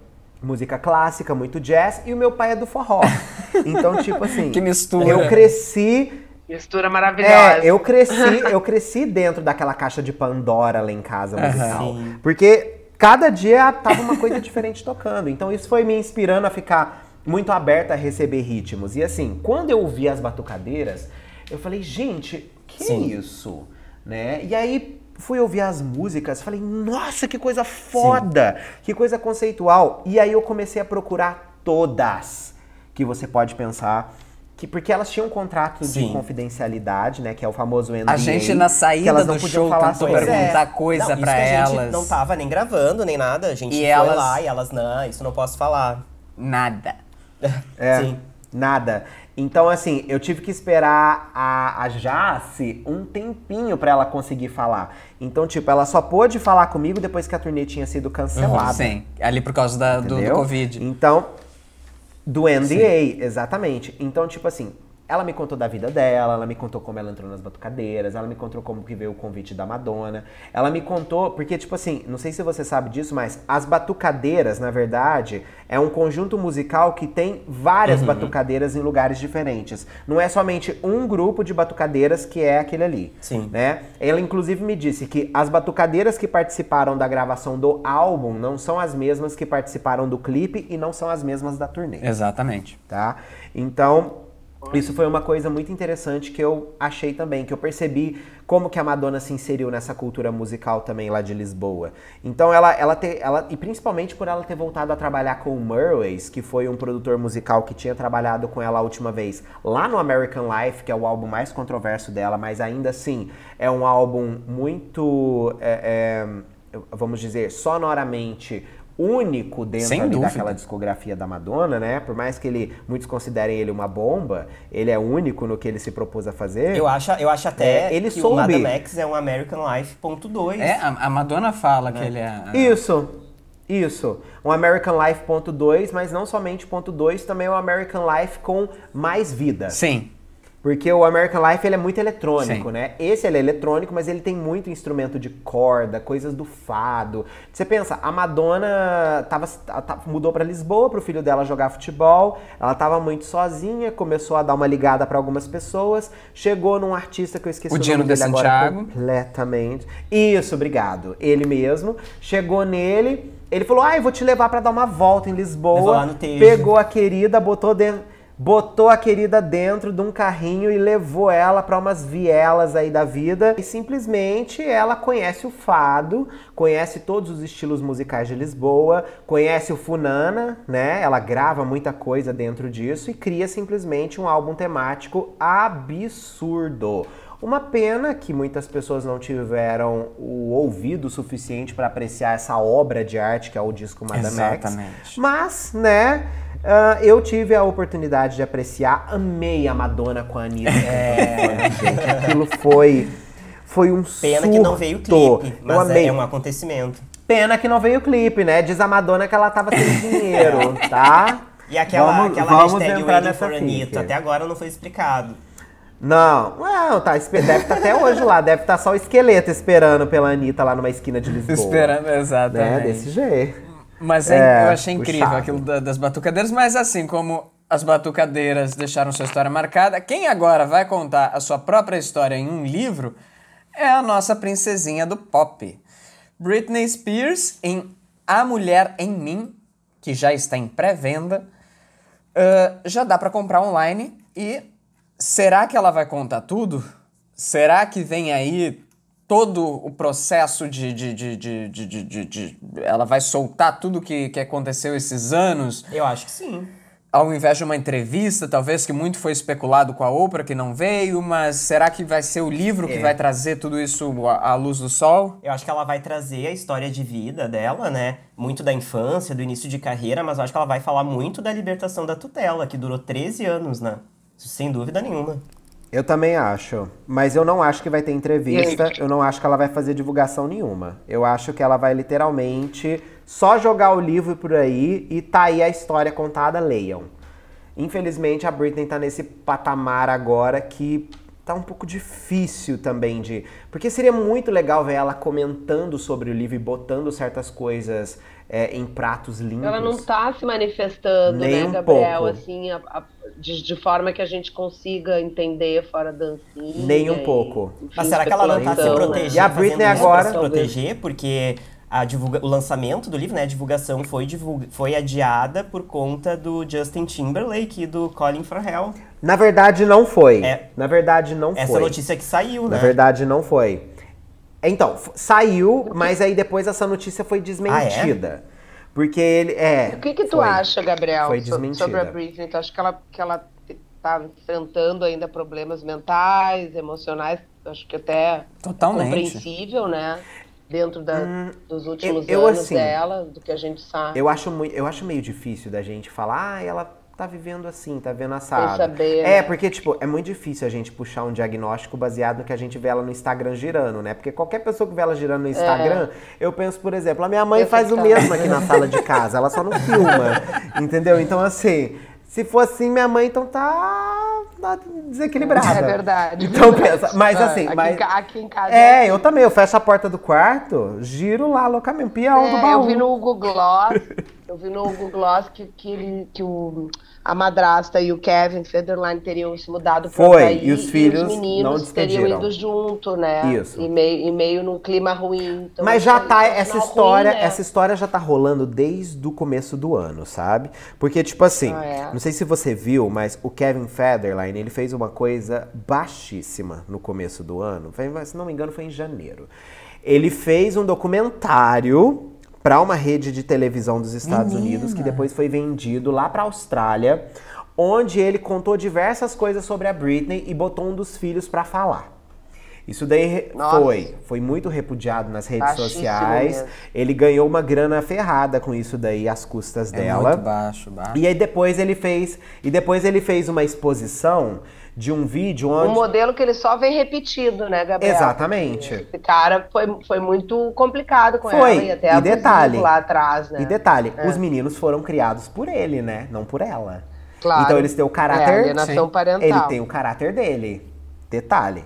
música clássica, muito jazz, e o meu pai é do forró. Então, tipo assim, Que mistura. eu cresci Mistura maravilhosa. é, eu cresci, eu cresci dentro daquela caixa de Pandora lá em casa musical. Sim. Porque cada dia tava uma coisa diferente tocando. Então isso foi me inspirando a ficar muito aberta a receber ritmos. E assim, quando eu ouvi as batucadeiras, eu falei, gente, que Sim. isso? Né? E aí fui ouvir as músicas, falei, nossa, que coisa foda, que coisa conceitual. E aí eu comecei a procurar todas que você pode pensar. Que, porque elas tinham um contrato de Sim. confidencialidade, né? Que é o famoso NDA. A gente na saída elas não do podiam show falar tentou sobre. perguntar É. coisa pra que a gente elas. não tava nem gravando, nem nada. A gente E foi elas- lá e elas, não, isso não posso falar. Nada. É, Sim. nada. Então, assim, eu tive que esperar a, a Jace um tempinho pra ela conseguir falar. Então, tipo, ela só pôde falar comigo depois que a turnê tinha sido cancelada. Sim, ali por causa da- do, do? Covid. Então, do NDA, exatamente. Então, tipo assim, Ela me contou da vida dela, ela me contou como ela entrou nas batucadeiras, ela me contou como que veio o convite da Madonna. Ela me contou, porque tipo assim, não sei se você sabe disso, mas as batucadeiras, na verdade, é um conjunto musical que tem várias Uhum. batucadeiras em lugares diferentes. Não é somente um grupo de batucadeiras que é aquele ali. Sim. Né? Ela inclusive me disse que as batucadeiras que participaram da gravação do álbum não são as mesmas que participaram do clipe e não são as mesmas da turnê Exatamente. tá? Então, isso foi uma coisa muito interessante que eu achei também, que eu percebi como que a Madonna se inseriu nessa cultura musical também lá de Lisboa. Então ela, ela, te, ela e principalmente por ela ter voltado a trabalhar com o Murways, que foi um produtor musical que tinha trabalhado com ela a última vez lá no American Life, que é o álbum mais controverso dela, mas ainda assim é um álbum muito, é, é, vamos dizer, sonoramente único dentro ali daquela discografia da Madonna, né? Por mais que ele muitos considerem ele uma bomba, ele é único no que ele se propôs a fazer. Eu acho, eu acho até É, ele que soube. o Madame X é um American Life ponto dois. É, a, a Madonna fala que ele é. Isso. Isso. Um American Life ponto 2, mas não somente ponto 2, também um American Life com mais vida. Sim. Porque o American Life ele é muito eletrônico, Sim. né? Esse ele é eletrônico, mas ele tem muito instrumento de corda, coisas do fado. Você pensa, a Madonna tava, ta- mudou pra Lisboa pro filho dela jogar futebol. Ela tava muito sozinha, começou a dar uma ligada pra algumas pessoas. Chegou num artista que eu esqueci O o, Dino nome de dele agora Santiago. completamente. Isso, obrigado. Ele mesmo chegou nele. Ele falou: "Ah, eu vou te levar pra dar uma volta em Lisboa". Pegou a querida, botou dentro botou a querida dentro de um carrinho e levou ela pra umas vielas aí da vida. E simplesmente ela conhece o fado, conhece todos os estilos musicais de Lisboa, conhece o Funana, né? Ela grava muita coisa dentro disso e cria simplesmente um álbum temático absurdo. Uma pena que muitas pessoas não tiveram o ouvido suficiente para apreciar essa obra de arte que é o disco Madame X. Exatamente. Mas, né, ah, eu tive a oportunidade de apreciar, amei a Madonna com a Anitta. É, gente, aquilo foi, foi um Pena surto. que não veio o clipe, eu mas amei. é, um acontecimento. Pena que não veio o clipe, né? Diz a Madonna que ela tava sem dinheiro, tá? E aquela, Vamos- aquela vamos hashtag Waiting for Anitta, até agora não foi explicado. Não, não, tá, deve estar até hoje lá, deve estar só o esqueleto esperando pela Anitta lá numa esquina de Lisboa. Esperando, Né, exatamente. desse jeito. Mas é- É, eu achei incrível puxado. aquilo da- das batucadeiras, mas assim como as batucadeiras deixaram sua história marcada, quem agora vai contar a sua própria história em um livro é a nossa princesinha do pop. Britney Spears em A Mulher em Mim, que já está em pré-venda, ah, já dá pra comprar online e será que ela vai contar tudo? Será que vem aí todo o processo de. de, de, de, de, de- de- ela vai soltar tudo que, que aconteceu esses anos? Eu acho que sim. Ao invés de uma entrevista, talvez que muito foi especulado com a Oprah que não veio, mas será que vai ser o livro que É. vai trazer tudo isso à à luz do sol? Eu acho que ela vai trazer a história de vida dela, né? Muito da infância, do início de carreira, mas eu acho que ela vai falar muito da libertação da tutela, que durou 13 anos, né? Sem dúvida nenhuma. Eu também acho. Mas eu não acho que vai ter entrevista. Eu não acho que ela vai fazer divulgação nenhuma. Eu acho que ela vai literalmente só jogar o livro por aí e tá aí a história contada, leiam. Infelizmente a Britney tá nesse patamar agora que tá um pouco difícil também de. Porque seria muito legal ver ela comentando sobre o livro e botando certas coisas é, em pratos limpos. Ela não tá se manifestando, Nem né, um Gabriel, pouco. assim, a- a- de, de forma que a gente consiga entender fora dancinha. Nem um e, pouco. enfim, Mas será que ela não tá se né? protegendo? E a Britney agora- se proteger, porque a divulga... o lançamento do livro, né, a divulgação foi, divulga... foi adiada por conta do Justin Timberlake e do Colin Farrell. Na verdade, não foi. É. Na verdade, não Essa foi. notícia que saiu, Na né? verdade, não foi. Então, f- saiu, mas aí depois essa notícia foi desmentida. Porque ele. É. O que que tu foi. acha, Gabriel, Foi desmentida. sobre a Britney? Tu acha que ela, que ela tá enfrentando ainda problemas mentais, emocionais? Acho que até Totalmente. compreensível, né? Dentro da- dos últimos Hum, eu, anos assim, dela, do que a gente sabe. Eu acho, muito, eu acho meio difícil da gente falar, ah, ela tá vivendo assim, tá vendo assado. saber, É, porque, tipo, é muito difícil a gente puxar um diagnóstico baseado no que a gente vê ela no Instagram girando, né? Porque qualquer pessoa que vê ela girando no Instagram, eu penso, por exemplo, a minha mãe Pensa faz o mesmo aqui na sala de casa, ela só não filma, entendeu? Então, assim, se for assim, minha mãe então tá tá desequilibrada. É verdade. Então pensa, mas Ah, assim, aqui, mas... aqui em casa. É, eu também, eu fecho a porta do quarto, giro lá loucamente, pião do É, baú. eu vi no Google Gloss, eu vi no Google Gloss que, que, ele, que o, a madrasta e o Kevin Federline teriam se mudado para Foi, Havaí e os filhos os meninos não teriam ido junto, né? Isso. E meio, e meio num clima ruim. Então, Mas já tá, essa história, ruim, né? essa história já tá rolando desde o começo do ano, sabe? Porque, tipo assim, Ah, é? não sei se você viu, mas o Kevin Federline, ele fez uma coisa baixíssima no começo do ano. Foi, se não me engano, foi em janeiro. Ele fez um documentário para uma rede de televisão dos Estados Unidos, que depois foi vendido lá pra Austrália, onde ele contou diversas coisas sobre a Britney e botou um dos filhos pra falar. Isso daí Nossa. foi, foi muito repudiado nas redes Baixíssimo sociais. mesmo. Ele ganhou uma grana ferrada com isso daí, às custas É dela. muito baixo, baixo. E aí depois ele fez, e depois ele fez uma exposição de um vídeo Um onde modelo que ele só vem repetido, né, Gabriel? Exatamente. Esse cara foi, foi muito complicado com Foi. ela e até E detalhe. lá atrás, né? E detalhe, É. os meninos foram criados por ele, né? Não por ela. Claro. Então eles têm o É, caráter. alienação Sim. parental. Ele tem o caráter dele. Detalhe.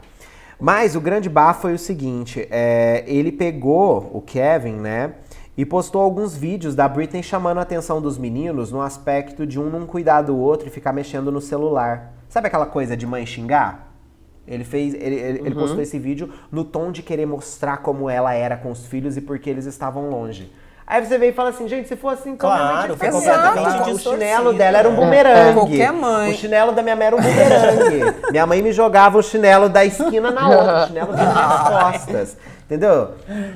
Mas o grande bafo foi o seguinte: é, ele pegou o Kevin, né? E postou alguns vídeos da Britney chamando a atenção dos meninos no aspecto de um não cuidar do outro e ficar mexendo no celular. Sabe aquela coisa de mãe xingar? Ele fez, ele, ele, ele Uhum. postou esse vídeo no tom de querer mostrar como ela era com os filhos e por que eles estavam longe. Aí você veio e fala assim, gente, se for assim, então Claro, que foi completamente O chinelo dela era um né? bumerangue. Qualquer mãe. O chinelo da minha mãe era um bumerangue. minha mãe me jogava o chinelo da esquina na outra, o chinelo das minhas costas. Entendeu?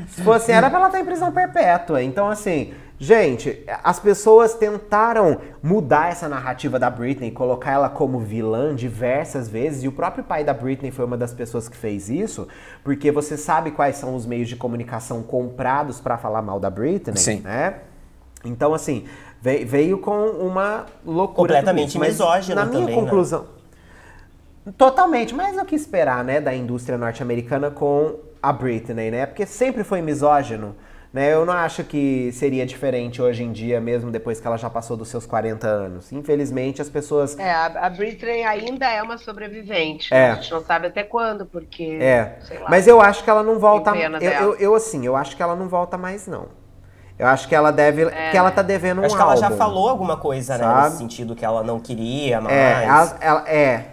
Se fosse, era pra ela estar em prisão perpétua. Então, assim, gente, as pessoas tentaram mudar essa narrativa da Britney, colocar ela como vilã diversas vezes, e o próprio pai da Britney foi uma das pessoas que fez isso, porque você sabe quais são os meios de comunicação comprados pra falar mal da Britney, Sim. né? Então, assim, ve- veio com uma loucura. Completamente tudo. Mas, misógino Na minha também, né? conclusão. Totalmente, mas o que esperar, né, da indústria norte-americana com a Britney, né? Porque sempre foi misógino, né? Eu não acho que seria diferente hoje em dia, mesmo depois que ela já passou dos seus 40 anos. Infelizmente, as pessoas. É, a, a Britney ainda é uma sobrevivente. É. A gente não sabe até quando, porque. É, sei lá. mas eu acho que ela não volta. Eu, eu, eu, assim, eu acho que ela não volta mais, não. Eu acho que ela deve. que ela tá devendo um Acho que ela já falou alguma coisa, né? Sabe? Nesse sentido que ela não queria mais. É, ela, ela- é,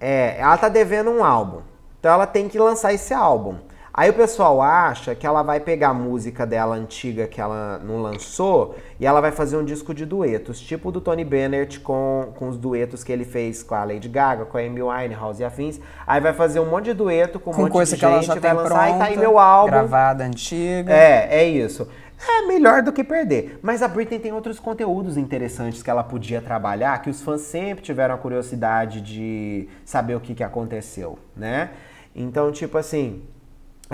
é, ela tá devendo um álbum. Então ela tem que lançar esse álbum. Aí o pessoal acha que ela vai pegar a música dela antiga que ela não lançou e ela vai fazer um disco de duetos, tipo o do Tony Bennett com, com os duetos que ele fez com a Lady Gaga, com a Amy Winehouse e afins. Aí vai fazer um monte de dueto com um Com monte coisa de que ela gente, já vai lançar pronta, e tá aí meu álbum. gravada, antiga. É, é isso. É melhor do que perder. Mas a Britney tem outros conteúdos interessantes que ela podia trabalhar, que os fãs sempre tiveram a curiosidade de saber o que, que aconteceu, né? Então, tipo assim,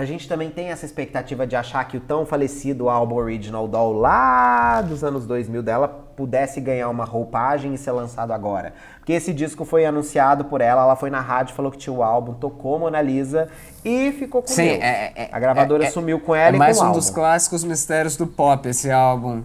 a gente também tem essa expectativa de achar que o tão falecido álbum Original Doll lá dos anos 2000 dela pudesse ganhar uma roupagem e ser lançado agora. Porque esse disco foi anunciado por ela, ela foi na rádio, falou que tinha o álbum, tocou Mona Lisa e ficou com Sim, Deus. é, é- A gravadora é- é- sumiu com ela é e mais um álbum. dos clássicos mistérios do pop, esse álbum.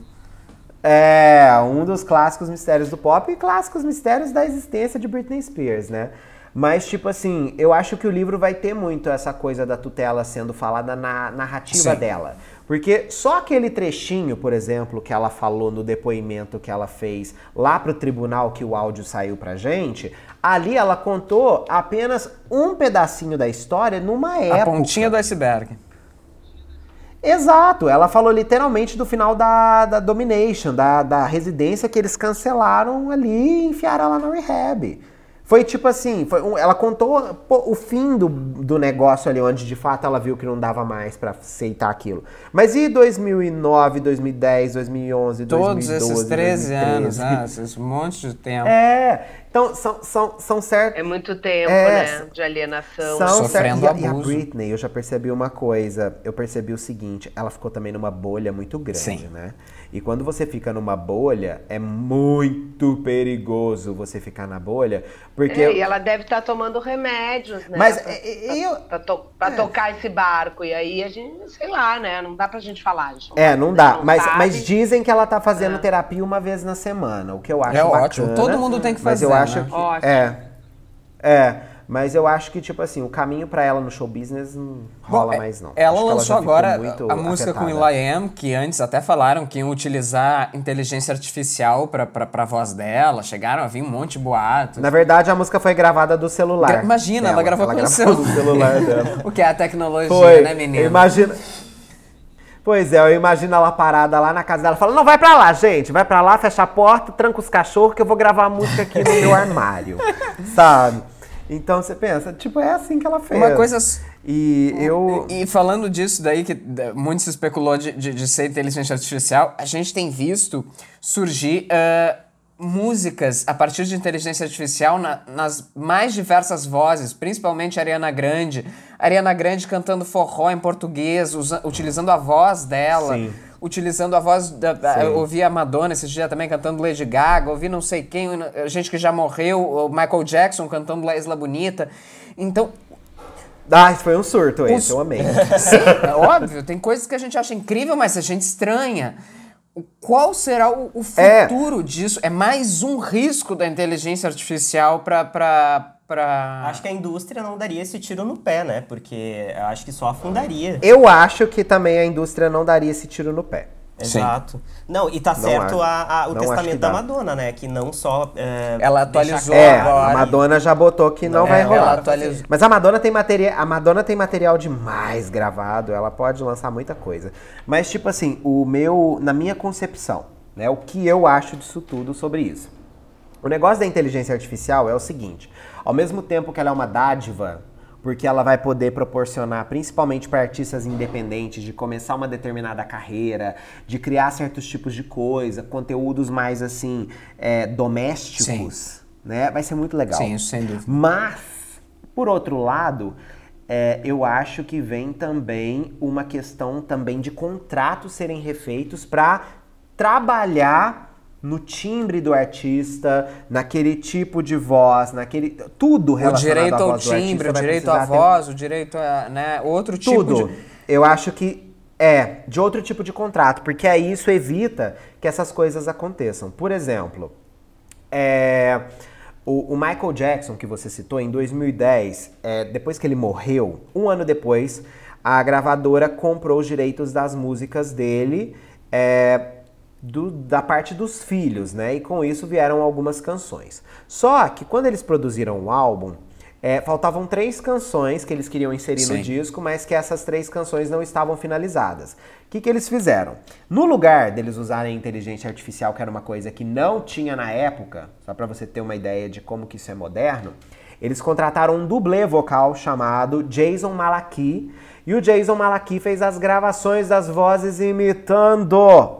É, um dos clássicos mistérios do pop e clássicos mistérios da existência de Britney Spears, né? Mas, tipo assim, eu acho que o livro vai ter muito essa coisa da tutela sendo falada na narrativa Sim. dela. Porque só aquele trechinho, por exemplo, que ela falou no depoimento que ela fez lá pro tribunal, que o áudio saiu pra gente, ali ela contou apenas um pedacinho da história numa época. A pontinha do iceberg. Exato, ela falou literalmente do final da, da Domination, da, da residência que eles cancelaram ali e enfiaram ela na rehab. Foi tipo assim, foi um- ela contou pô, o fim do, do negócio ali, onde de fato ela viu que não dava mais pra aceitar aquilo. Mas e 2009, 2010, 2011, Todos 2012, esses 13 anos, 2013? né? Esses monte de tempo. É, então são, são, são certos... É muito tempo, É, né? De alienação. São Sofrendo cer- e, a- e a abuso. Britney, eu já percebi uma coisa. Eu percebi o seguinte: ela ficou também numa bolha muito grande, Sim. né? E quando você fica numa bolha, é muito perigoso você ficar na bolha, porque. É, e ela deve estar tomando remédios, né? Mas, pra, é, pra- eu- pra to- pra tocar esse barco. E aí a gente, sei lá, né? Não dá pra gente falar. a gente É, não dá. não Mas, sabe. mas dizem que ela tá fazendo É. terapia uma vez na semana, o que eu acho É bacana. ótimo, todo mundo tem que Mas fazer, eu acho né? que. Ótimo. É. É, mas eu acho que, tipo assim, o caminho pra ela no show business não rola Bom, mais, não. Ela Acho lançou ficou agora a música com afetada. Will.i.am, que antes até falaram que iam utilizar inteligência artificial pra, pra, pra voz dela. Chegaram a vir um monte de boatos. Na verdade, a música foi gravada do celular. Gra- Imagina, ela dela. gravou com o gravou celu- do celular dela. O que é a tecnologia, Foi. né, menina? Imagina. Pois é, eu imagino ela parada lá na casa dela, falando: não, vai pra lá, gente, vai pra lá, fecha a porta, tranca os cachorros, que eu vou gravar a música aqui no meu armário. Sabe? Então você pensa, tipo, é assim que ela fez. Uma coisa. E eu. E falando disso daí, que muito se especulou de, de, de ser inteligência artificial, a gente tem visto surgir ah, músicas a partir de inteligência artificial na- nas mais diversas vozes, principalmente Ariana Grande. Ariana Grande cantando forró em português, usa- utilizando a voz dela. Sim. Utilizando a voz da. da- Sim. Eu ouvi a Madonna esse dia também cantando Lady Gaga, ouvi não sei quem, gente que já morreu, o Michael Jackson cantando La Isla Bonita. Então, Ah, foi um surto esse, Os- eu amei. Sim, é óbvio, tem coisas que a gente acha incrível, mas a gente estranha. Qual será o, o É. futuro disso? É mais um risco da inteligência artificial pra. Acho que a indústria não daria esse tiro no pé, né? Porque eu acho que só afundaria. Eu acho que também a indústria não daria esse tiro no pé. Sim. Exato. Não, e tá Não certo a- a- o Não testamento da. Madonna, né? Que não só. é, Ela atualizou É, agora. a Madonna já botou que não É, vai ela rolar. atualizou. Mas a Madonna tem material, a Madonna tem material demais gravado, ela pode lançar muita coisa. Mas tipo assim, o meu, na minha concepção, né, o que eu acho disso tudo sobre isso. O negócio da inteligência artificial é o seguinte: ao mesmo tempo que ela é uma dádiva, porque ela vai poder proporcionar, principalmente para artistas independentes, de começar uma determinada carreira, de criar certos tipos de coisa, conteúdos mais assim é, domésticos, né? Vai ser muito legal. Sim, sem dúvida. Mas, por outro lado, é, eu acho que vem também uma questão também de contratos serem refeitos para trabalhar no timbre do artista, naquele tipo de voz, naquele tudo O relacionado direito à ao voz timbre, o direito à precisar ter- voz, o direito a. Né, outro tipo tudo. de. Eu acho que é de outro tipo de contrato, porque aí isso evita que essas coisas aconteçam. Por exemplo, é, o, o Michael Jackson, que você citou, em 2010, é, depois que ele morreu, um ano depois, a gravadora comprou os direitos das músicas dele. é, do- da parte dos filhos, né? E com isso vieram algumas canções. Só que quando eles produziram o álbum, é, faltavam três canções que eles queriam inserir Sim. no disco, mas que essas três canções não estavam finalizadas. O que, que eles fizeram? No lugar deles usarem inteligência artificial, que era uma coisa que não tinha na época, só para você ter uma ideia de como que isso é moderno, eles contrataram um dublê vocal chamado Jason Malaki. E o Jason Malaki fez as gravações das vozes imitando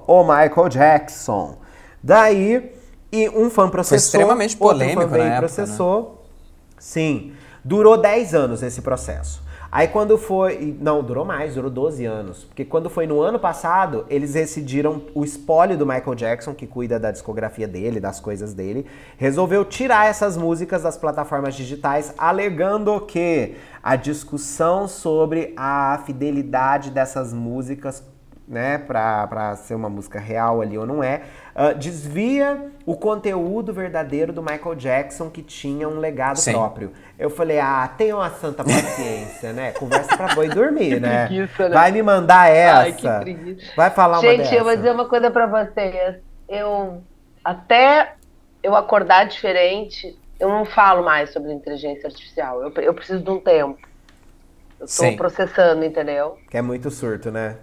o Michael Jackson. Daí, e um fã processou. extremamente outro polêmico fã veio na e época, né? processou. Sim. Durou 10 anos esse processo. Aí quando foi. Não, durou mais, durou 12 anos. Porque quando foi no ano passado, eles decidiram. O espólio do Michael Jackson, que cuida da discografia dele, das coisas dele, resolveu tirar essas músicas das plataformas digitais, alegando que a discussão sobre a fidelidade dessas músicas né, pra, pra ser uma música real ali ou não é, ah, desvia o conteúdo verdadeiro do Michael Jackson que tinha um legado Sim. próprio. Eu falei, ah, tenha uma santa paciência, né? Conversa pra boi dormir, né? preguiça, né? Vai me mandar Ai, que essa. preguiça. Vai falar uma Gente, eu vou dizer uma coisa pra vocês. Eu até eu acordar diferente, eu não falo mais sobre inteligência artificial. Eu, eu preciso de um tempo. Eu tô Sim. processando, entendeu? Que é muito surto, né?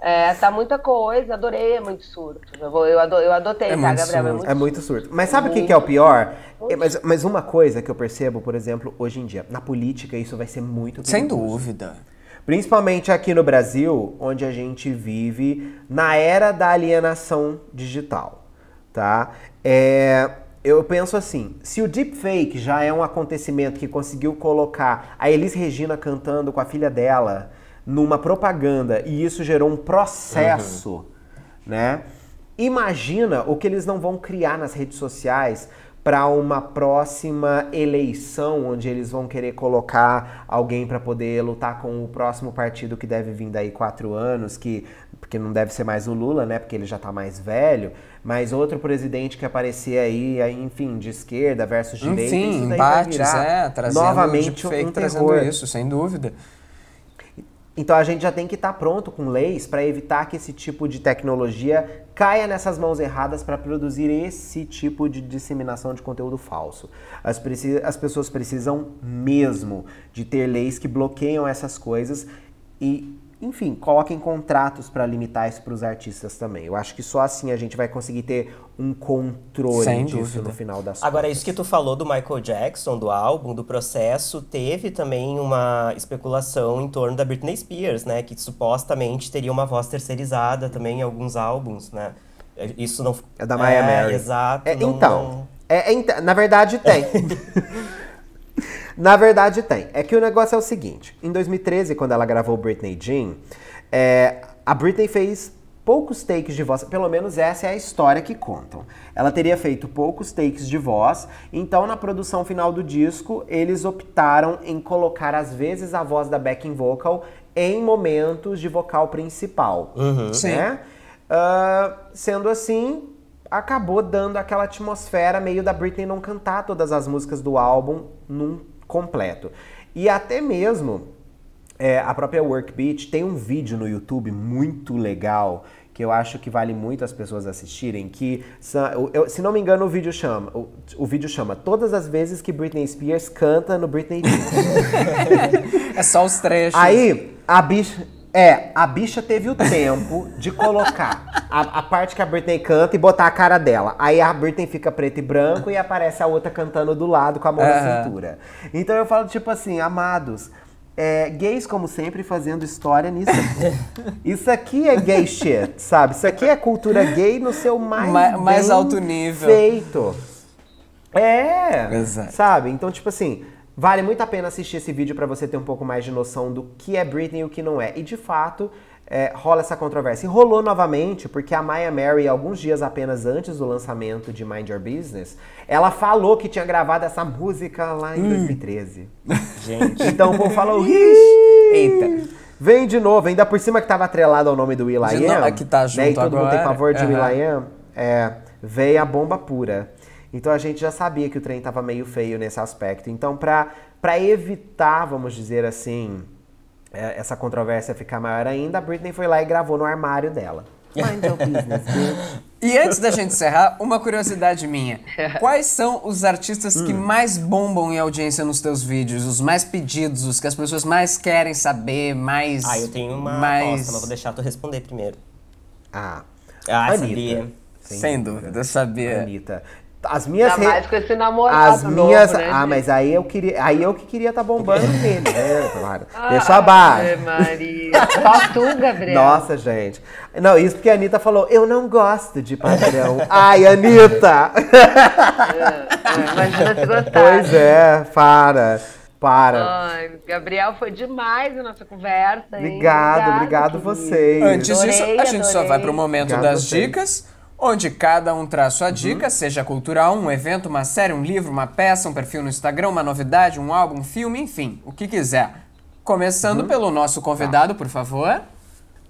É, tá muita coisa, adorei, é muito surto. Eu, vou, eu, ado- eu adotei, É tá, muito Gabriel? surto. É muito É muito surto. Mas sabe o que, que é o pior? É, mas, mas uma coisa que eu percebo, por exemplo, hoje em dia, na política isso vai ser muito Sem perigoso. dúvida. Principalmente aqui no Brasil, onde a gente vive na era da alienação digital, tá? É, eu penso assim, se o deepfake já é um acontecimento que conseguiu colocar a Elis Regina cantando com a filha dela numa propaganda e isso gerou um processo, né? Imagina o que eles não vão criar nas redes sociais para uma próxima eleição, onde eles vão querer colocar alguém para poder lutar com o próximo partido que deve vir daí quatro anos, que porque não deve ser mais o Lula, né? Porque ele já tá mais velho. Mas outro presidente que aparecer aí, aí, enfim, de esquerda versus direita, isso Enfim, daí vai embates, virar é, trazendo novamente um trazendo terror. isso, sem dúvida. Então a gente já tem que estar pronto com leis para evitar que esse tipo de tecnologia caia nessas mãos erradas para produzir esse tipo de disseminação de conteúdo falso. As, as pessoas precisam mesmo de ter leis que bloqueiam essas coisas e, enfim, coloquem contratos para limitar isso para os artistas também. Eu acho que só assim a gente vai conseguir ter um controle Sem disso dúvida. no final das Agora, contas. isso que tu falou do Michael Jackson, do álbum, do processo, teve também uma especulação em torno da Britney Spears, né? Que supostamente teria uma voz terceirizada também em alguns álbuns, né? Isso não... É da Maya Mary. Exato. É, não- então, não- é- é na verdade tem. na verdade tem. É que o negócio é o seguinte: em 2013, quando ela gravou Britney Jean, é, a Britney fez poucos takes de voz, pelo menos essa é a história que contam. Ela teria feito poucos takes de voz, então na produção final do disco, eles optaram em colocar às vezes a voz da backing vocal em momentos de vocal principal. Sim. Né? Ah, sendo assim, acabou dando aquela atmosfera meio da Britney não cantar todas as músicas do álbum num completo. E até mesmo é, a própria Workbeat tem um vídeo no YouTube muito legal que eu acho que vale muito as pessoas assistirem, que se não me engano o vídeo chama, o, o vídeo chama Todas as vezes que Britney Spears canta no Britney Jean. É só os trechos. Aí, a bicha. É, a bicha teve o tempo de colocar a, a parte que a Britney canta e botar a cara dela. Aí a Britney fica preto e branco e aparece a outra cantando do lado com a mão na Aham. cintura. Então eu falo, tipo assim, amados. é, gays, como sempre, fazendo história nisso. Isso aqui é gay shit, sabe? Isso aqui é cultura gay no seu mais, Ma- mais alto nível. Feito. É, Exato. sabe? Então, tipo assim, vale muito a pena assistir esse vídeo pra você ter um pouco mais de noção do que é Britney e o que não é. E de fato, é, rola essa controvérsia. E rolou novamente, porque a Maya Mary, alguns dias apenas antes do lançamento de Mind Your Business, ela falou que tinha gravado essa música lá em 2013. Gente, Então o povo falou, "Ixi, Eita. Vem de novo, ainda por cima que tava atrelado ao nome do Will.i.am. É que tá né, junto e todo mundo tem agora. pavor de Aham. Will.i.am. É, veio a bomba pura. Então a gente já sabia que o trem tava meio feio nesse aspecto. Então pra, pra evitar, vamos dizer assim, é, essa controvérsia ficar maior ainda, a Britney foi lá e gravou no armário dela. Mind your business, bitch. E antes da gente encerrar, uma curiosidade minha. Quais são os artistas que Hum. mais bombam em audiência nos teus vídeos? Os mais pedidos, os que as pessoas mais querem saber, mais... ah, eu tenho uma mais... aposta, mas vou deixar tu responder primeiro. Ah, Ah, Anitta. sabia. Sem dúvida, eu sabia. Anitta. As minhas Ainda re- mais com esse namorado As novo, minhas. né, ah, gente? mas aí eu queria. Aí eu que queria tá bombando nele, né? Claro. Ah, Deixa abaixo. Maria. Só tu, Gabriel. Nossa, gente. Não, isso porque a Anitta falou, eu não gosto de padrão. Ai, Anitta! É, imagina se gostar. pois é, para. Para. Ai, Gabriel, foi demais a nossa conversa. hein? Obrigado, obrigado vocês. Antes Adorei, disso, a gente só adorei. vai pro momento Obrigado das vocês. dicas, onde cada um traz Uhum. sua dica, seja cultural, um evento, uma série, um livro, uma peça, um perfil no Instagram, uma novidade, um álbum, um filme, enfim, o que quiser. Começando Uhum. pelo nosso convidado, por favor.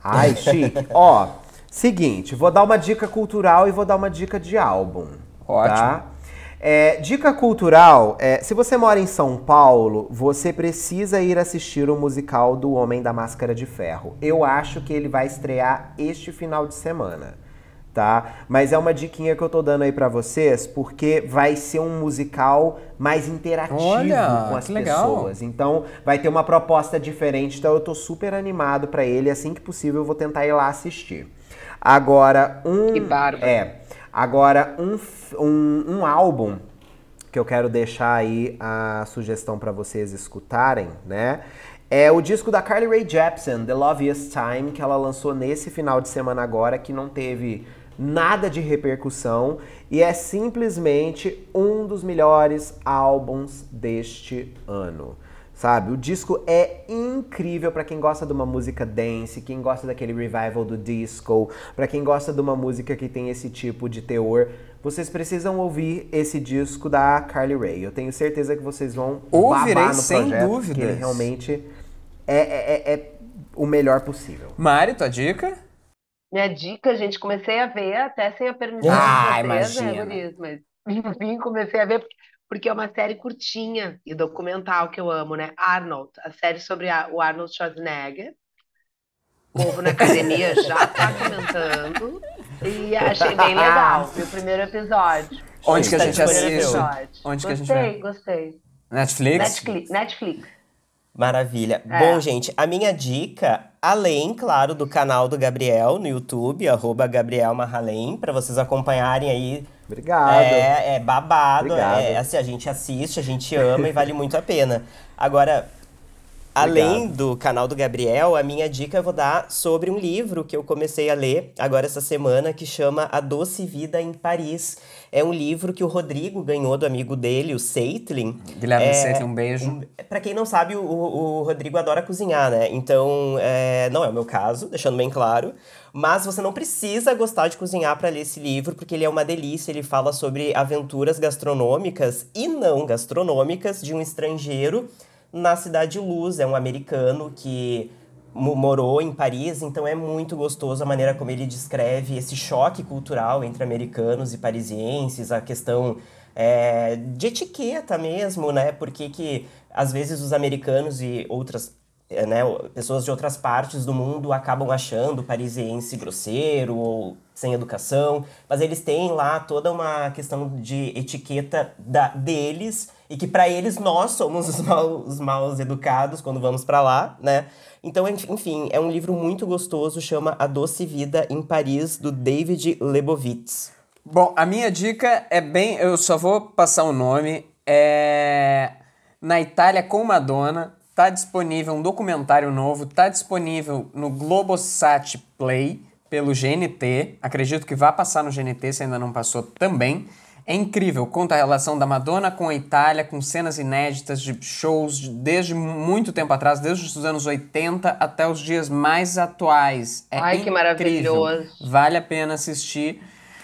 Ai, chique. Ó, seguinte, vou dar uma dica cultural e vou dar uma dica de álbum. Ótimo. Tá? É, dica cultural, é, se você mora em São Paulo, você precisa ir assistir o musical do Homem da Máscara de Ferro. Eu acho que ele vai estrear este final de semana, tá? Mas é uma diquinha que eu tô dando aí pra vocês, porque vai ser um musical mais interativo Olha, com as legal. pessoas. Então, vai ter uma proposta diferente, então eu tô super animado pra ele, assim que possível eu vou tentar ir lá assistir. Agora, um Que bárbaro. é, agora um, um, um álbum que eu quero deixar aí a sugestão pra vocês escutarem, né? É o disco da Carly Rae Jepsen, The Loveliest Time, que ela lançou nesse final de semana agora, que não teve nada de repercussão e é simplesmente um dos melhores álbuns deste ano. Sabe, o disco é incrível pra quem gosta de uma música dance, quem gosta daquele revival do disco, pra quem gosta de uma música que tem esse tipo de teor. Vocês precisam ouvir esse disco da Carly Rae. Eu tenho certeza que vocês vão Ouvirei, babar no sem projeto, dúvidas. porque ele realmente é, é- é- é o melhor possível. Mari, tua dica? Minha dica, gente, comecei a ver até sem a permissão Ah, de vocês, né, imagina. guris? Mas enfim, comecei a ver porque, é uma série curtinha e documental que eu amo, né? Arnold, a série sobre a- o Arnold Schwarzenegger. O povo na academia já tá comentando. E achei bem legal. Vi o primeiro episódio. Onde que a Está gente assiste? Episódio. Onde que a gente gostei, gostei. Netflix? Netflix. Netflix. Maravilha. É. Bom, gente, a minha dica, além, claro, do canal do Gabriel no YouTube, arroba Gabriel Marralém, pra vocês acompanharem aí. Obrigado. É, é babado, Obrigado. é assim, a gente assiste, a gente ama e vale muito a pena. Agora, além do canal do Gabriel, a minha dica eu vou dar sobre um livro que eu comecei a ler agora essa semana, que chama A Doce Vida em Paris. É um livro que o Rodrigo ganhou do amigo dele, o Seitlin. Guilherme É, Seita, um beijo. Pra quem não sabe, o, o Rodrigo adora cozinhar, né? Então, é, não é o meu caso, deixando bem claro. Mas você não precisa gostar de cozinhar pra ler esse livro, porque ele é uma delícia. Ele fala sobre aventuras gastronômicas e não gastronômicas de um estrangeiro na Cidade Luz. É um americano que morou em Paris, então é muito gostoso a maneira como ele descreve esse choque cultural entre americanos e parisienses, a questão é, de etiqueta mesmo, né? Porque que às vezes os americanos e outras é, né, pessoas de outras partes do mundo acabam achando o parisiense grosseiro ou sem educação, mas eles têm lá toda uma questão de etiqueta da, deles e que pra eles nós somos os mal, os mal educados quando vamos pra lá, né? Então, enf- enfim, é um livro muito gostoso, chama A Doce Vida em Paris, do David Lebovitz. Bom, a minha dica é bem. Eu só vou passar o nome. É. Na Itália com Madonna. Tá disponível um documentário novo. Tá disponível no Globosat Play pelo GNT. Acredito que vai passar no GNT se ainda não passou também. É incrível, conta a relação da Madonna com a Itália, com cenas inéditas de shows de- desde muito tempo atrás, desde os anos 80 até os dias mais atuais. É Ai, que incrível. maravilhoso. Vale a pena assistir.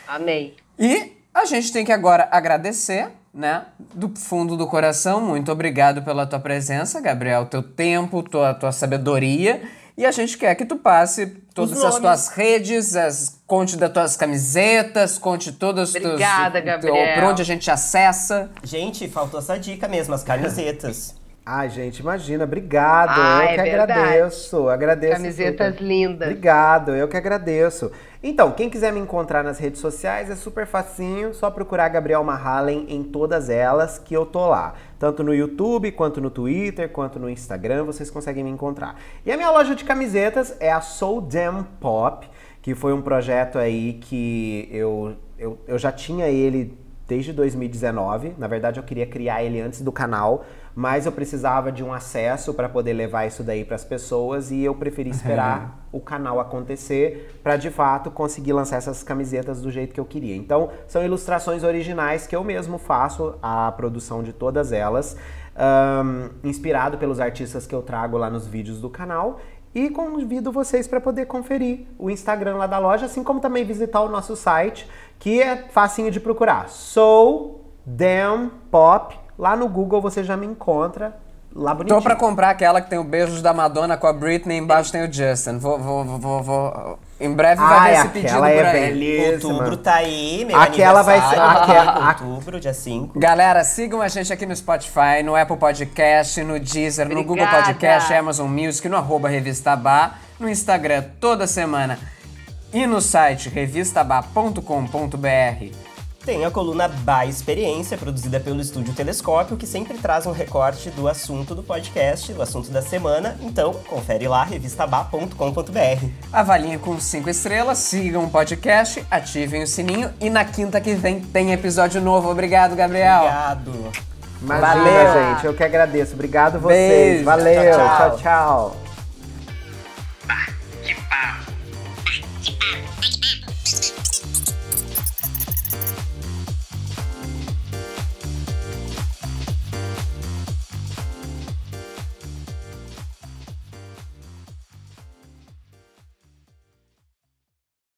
Amei. E a gente tem que agora agradecer, né? Do fundo do coração, muito obrigado pela tua presença, Gabriel, teu tempo, tua, tua sabedoria. E a gente quer que tu passe todas as tuas redes, as, conte das tuas camisetas, conte todos os teus. Obrigada, Gabriel. Por onde a gente acessa. Gente, faltou essa dica mesmo, as camisetas. Ai, gente, imagina, obrigado. Ah, eu é que verdade. agradeço. Agradeço. Camisetas super. lindas. Obrigado, eu que agradeço. Então, quem quiser me encontrar nas redes sociais é super facinho, só procurar Gabriel Mahalen em todas elas que eu tô lá. Tanto no YouTube, quanto no Twitter, quanto no Instagram, vocês conseguem me encontrar. E a minha loja de camisetas é a Soul Damn Pop, que foi um projeto aí que eu, eu, eu já tinha ele desde 2019. Na verdade, eu queria criar ele antes do canal, mas eu precisava de um acesso para poder levar isso daí para as pessoas e eu preferi esperar o canal acontecer para de fato conseguir lançar essas camisetas do jeito que eu queria. Então, são ilustrações originais que eu mesmo faço a produção de todas elas, ahn, inspirado pelos artistas que eu trago lá nos vídeos do canal. E convido vocês para poder conferir o Instagram lá da loja, assim como também visitar o nosso site, que é facinho de procurar. Soul Damn Pop. Lá no Google você já me encontra. Lá bonitinho. Tô pra comprar aquela que tem o beijos da Madonna com a Britney, embaixo tem o Justin. Vou, vou, vou, vou, Em breve vai Ai, ver esse pedido aquela por é aí. belíssima. Outubro tá aí, meu Aquela vai ser- aquela- Outubro, dia 5. Galera, sigam a gente aqui no Spotify, no Apple Podcast, no Deezer, no Google Obrigada. Podcast, Amazon Music, no arroba Revista Bar, no Instagram toda semana e no site revistabá.com.br. Tem a coluna Ba Experiência, produzida pelo Estúdio Telescópio, que sempre traz um recorte do assunto do podcast, do assunto da semana. Então, confere lá, revistabá.com.br. Avalinhe com cinco estrelas, sigam o podcast, ativem o sininho e na quinta que vem tem episódio novo. Obrigado, Gabriel. Obrigado. Imagina, Valeu. gente. Eu que agradeço. Obrigado vocês. Beijo. Valeu. Tchau, tchau. tchau, tchau. Bah, que papo.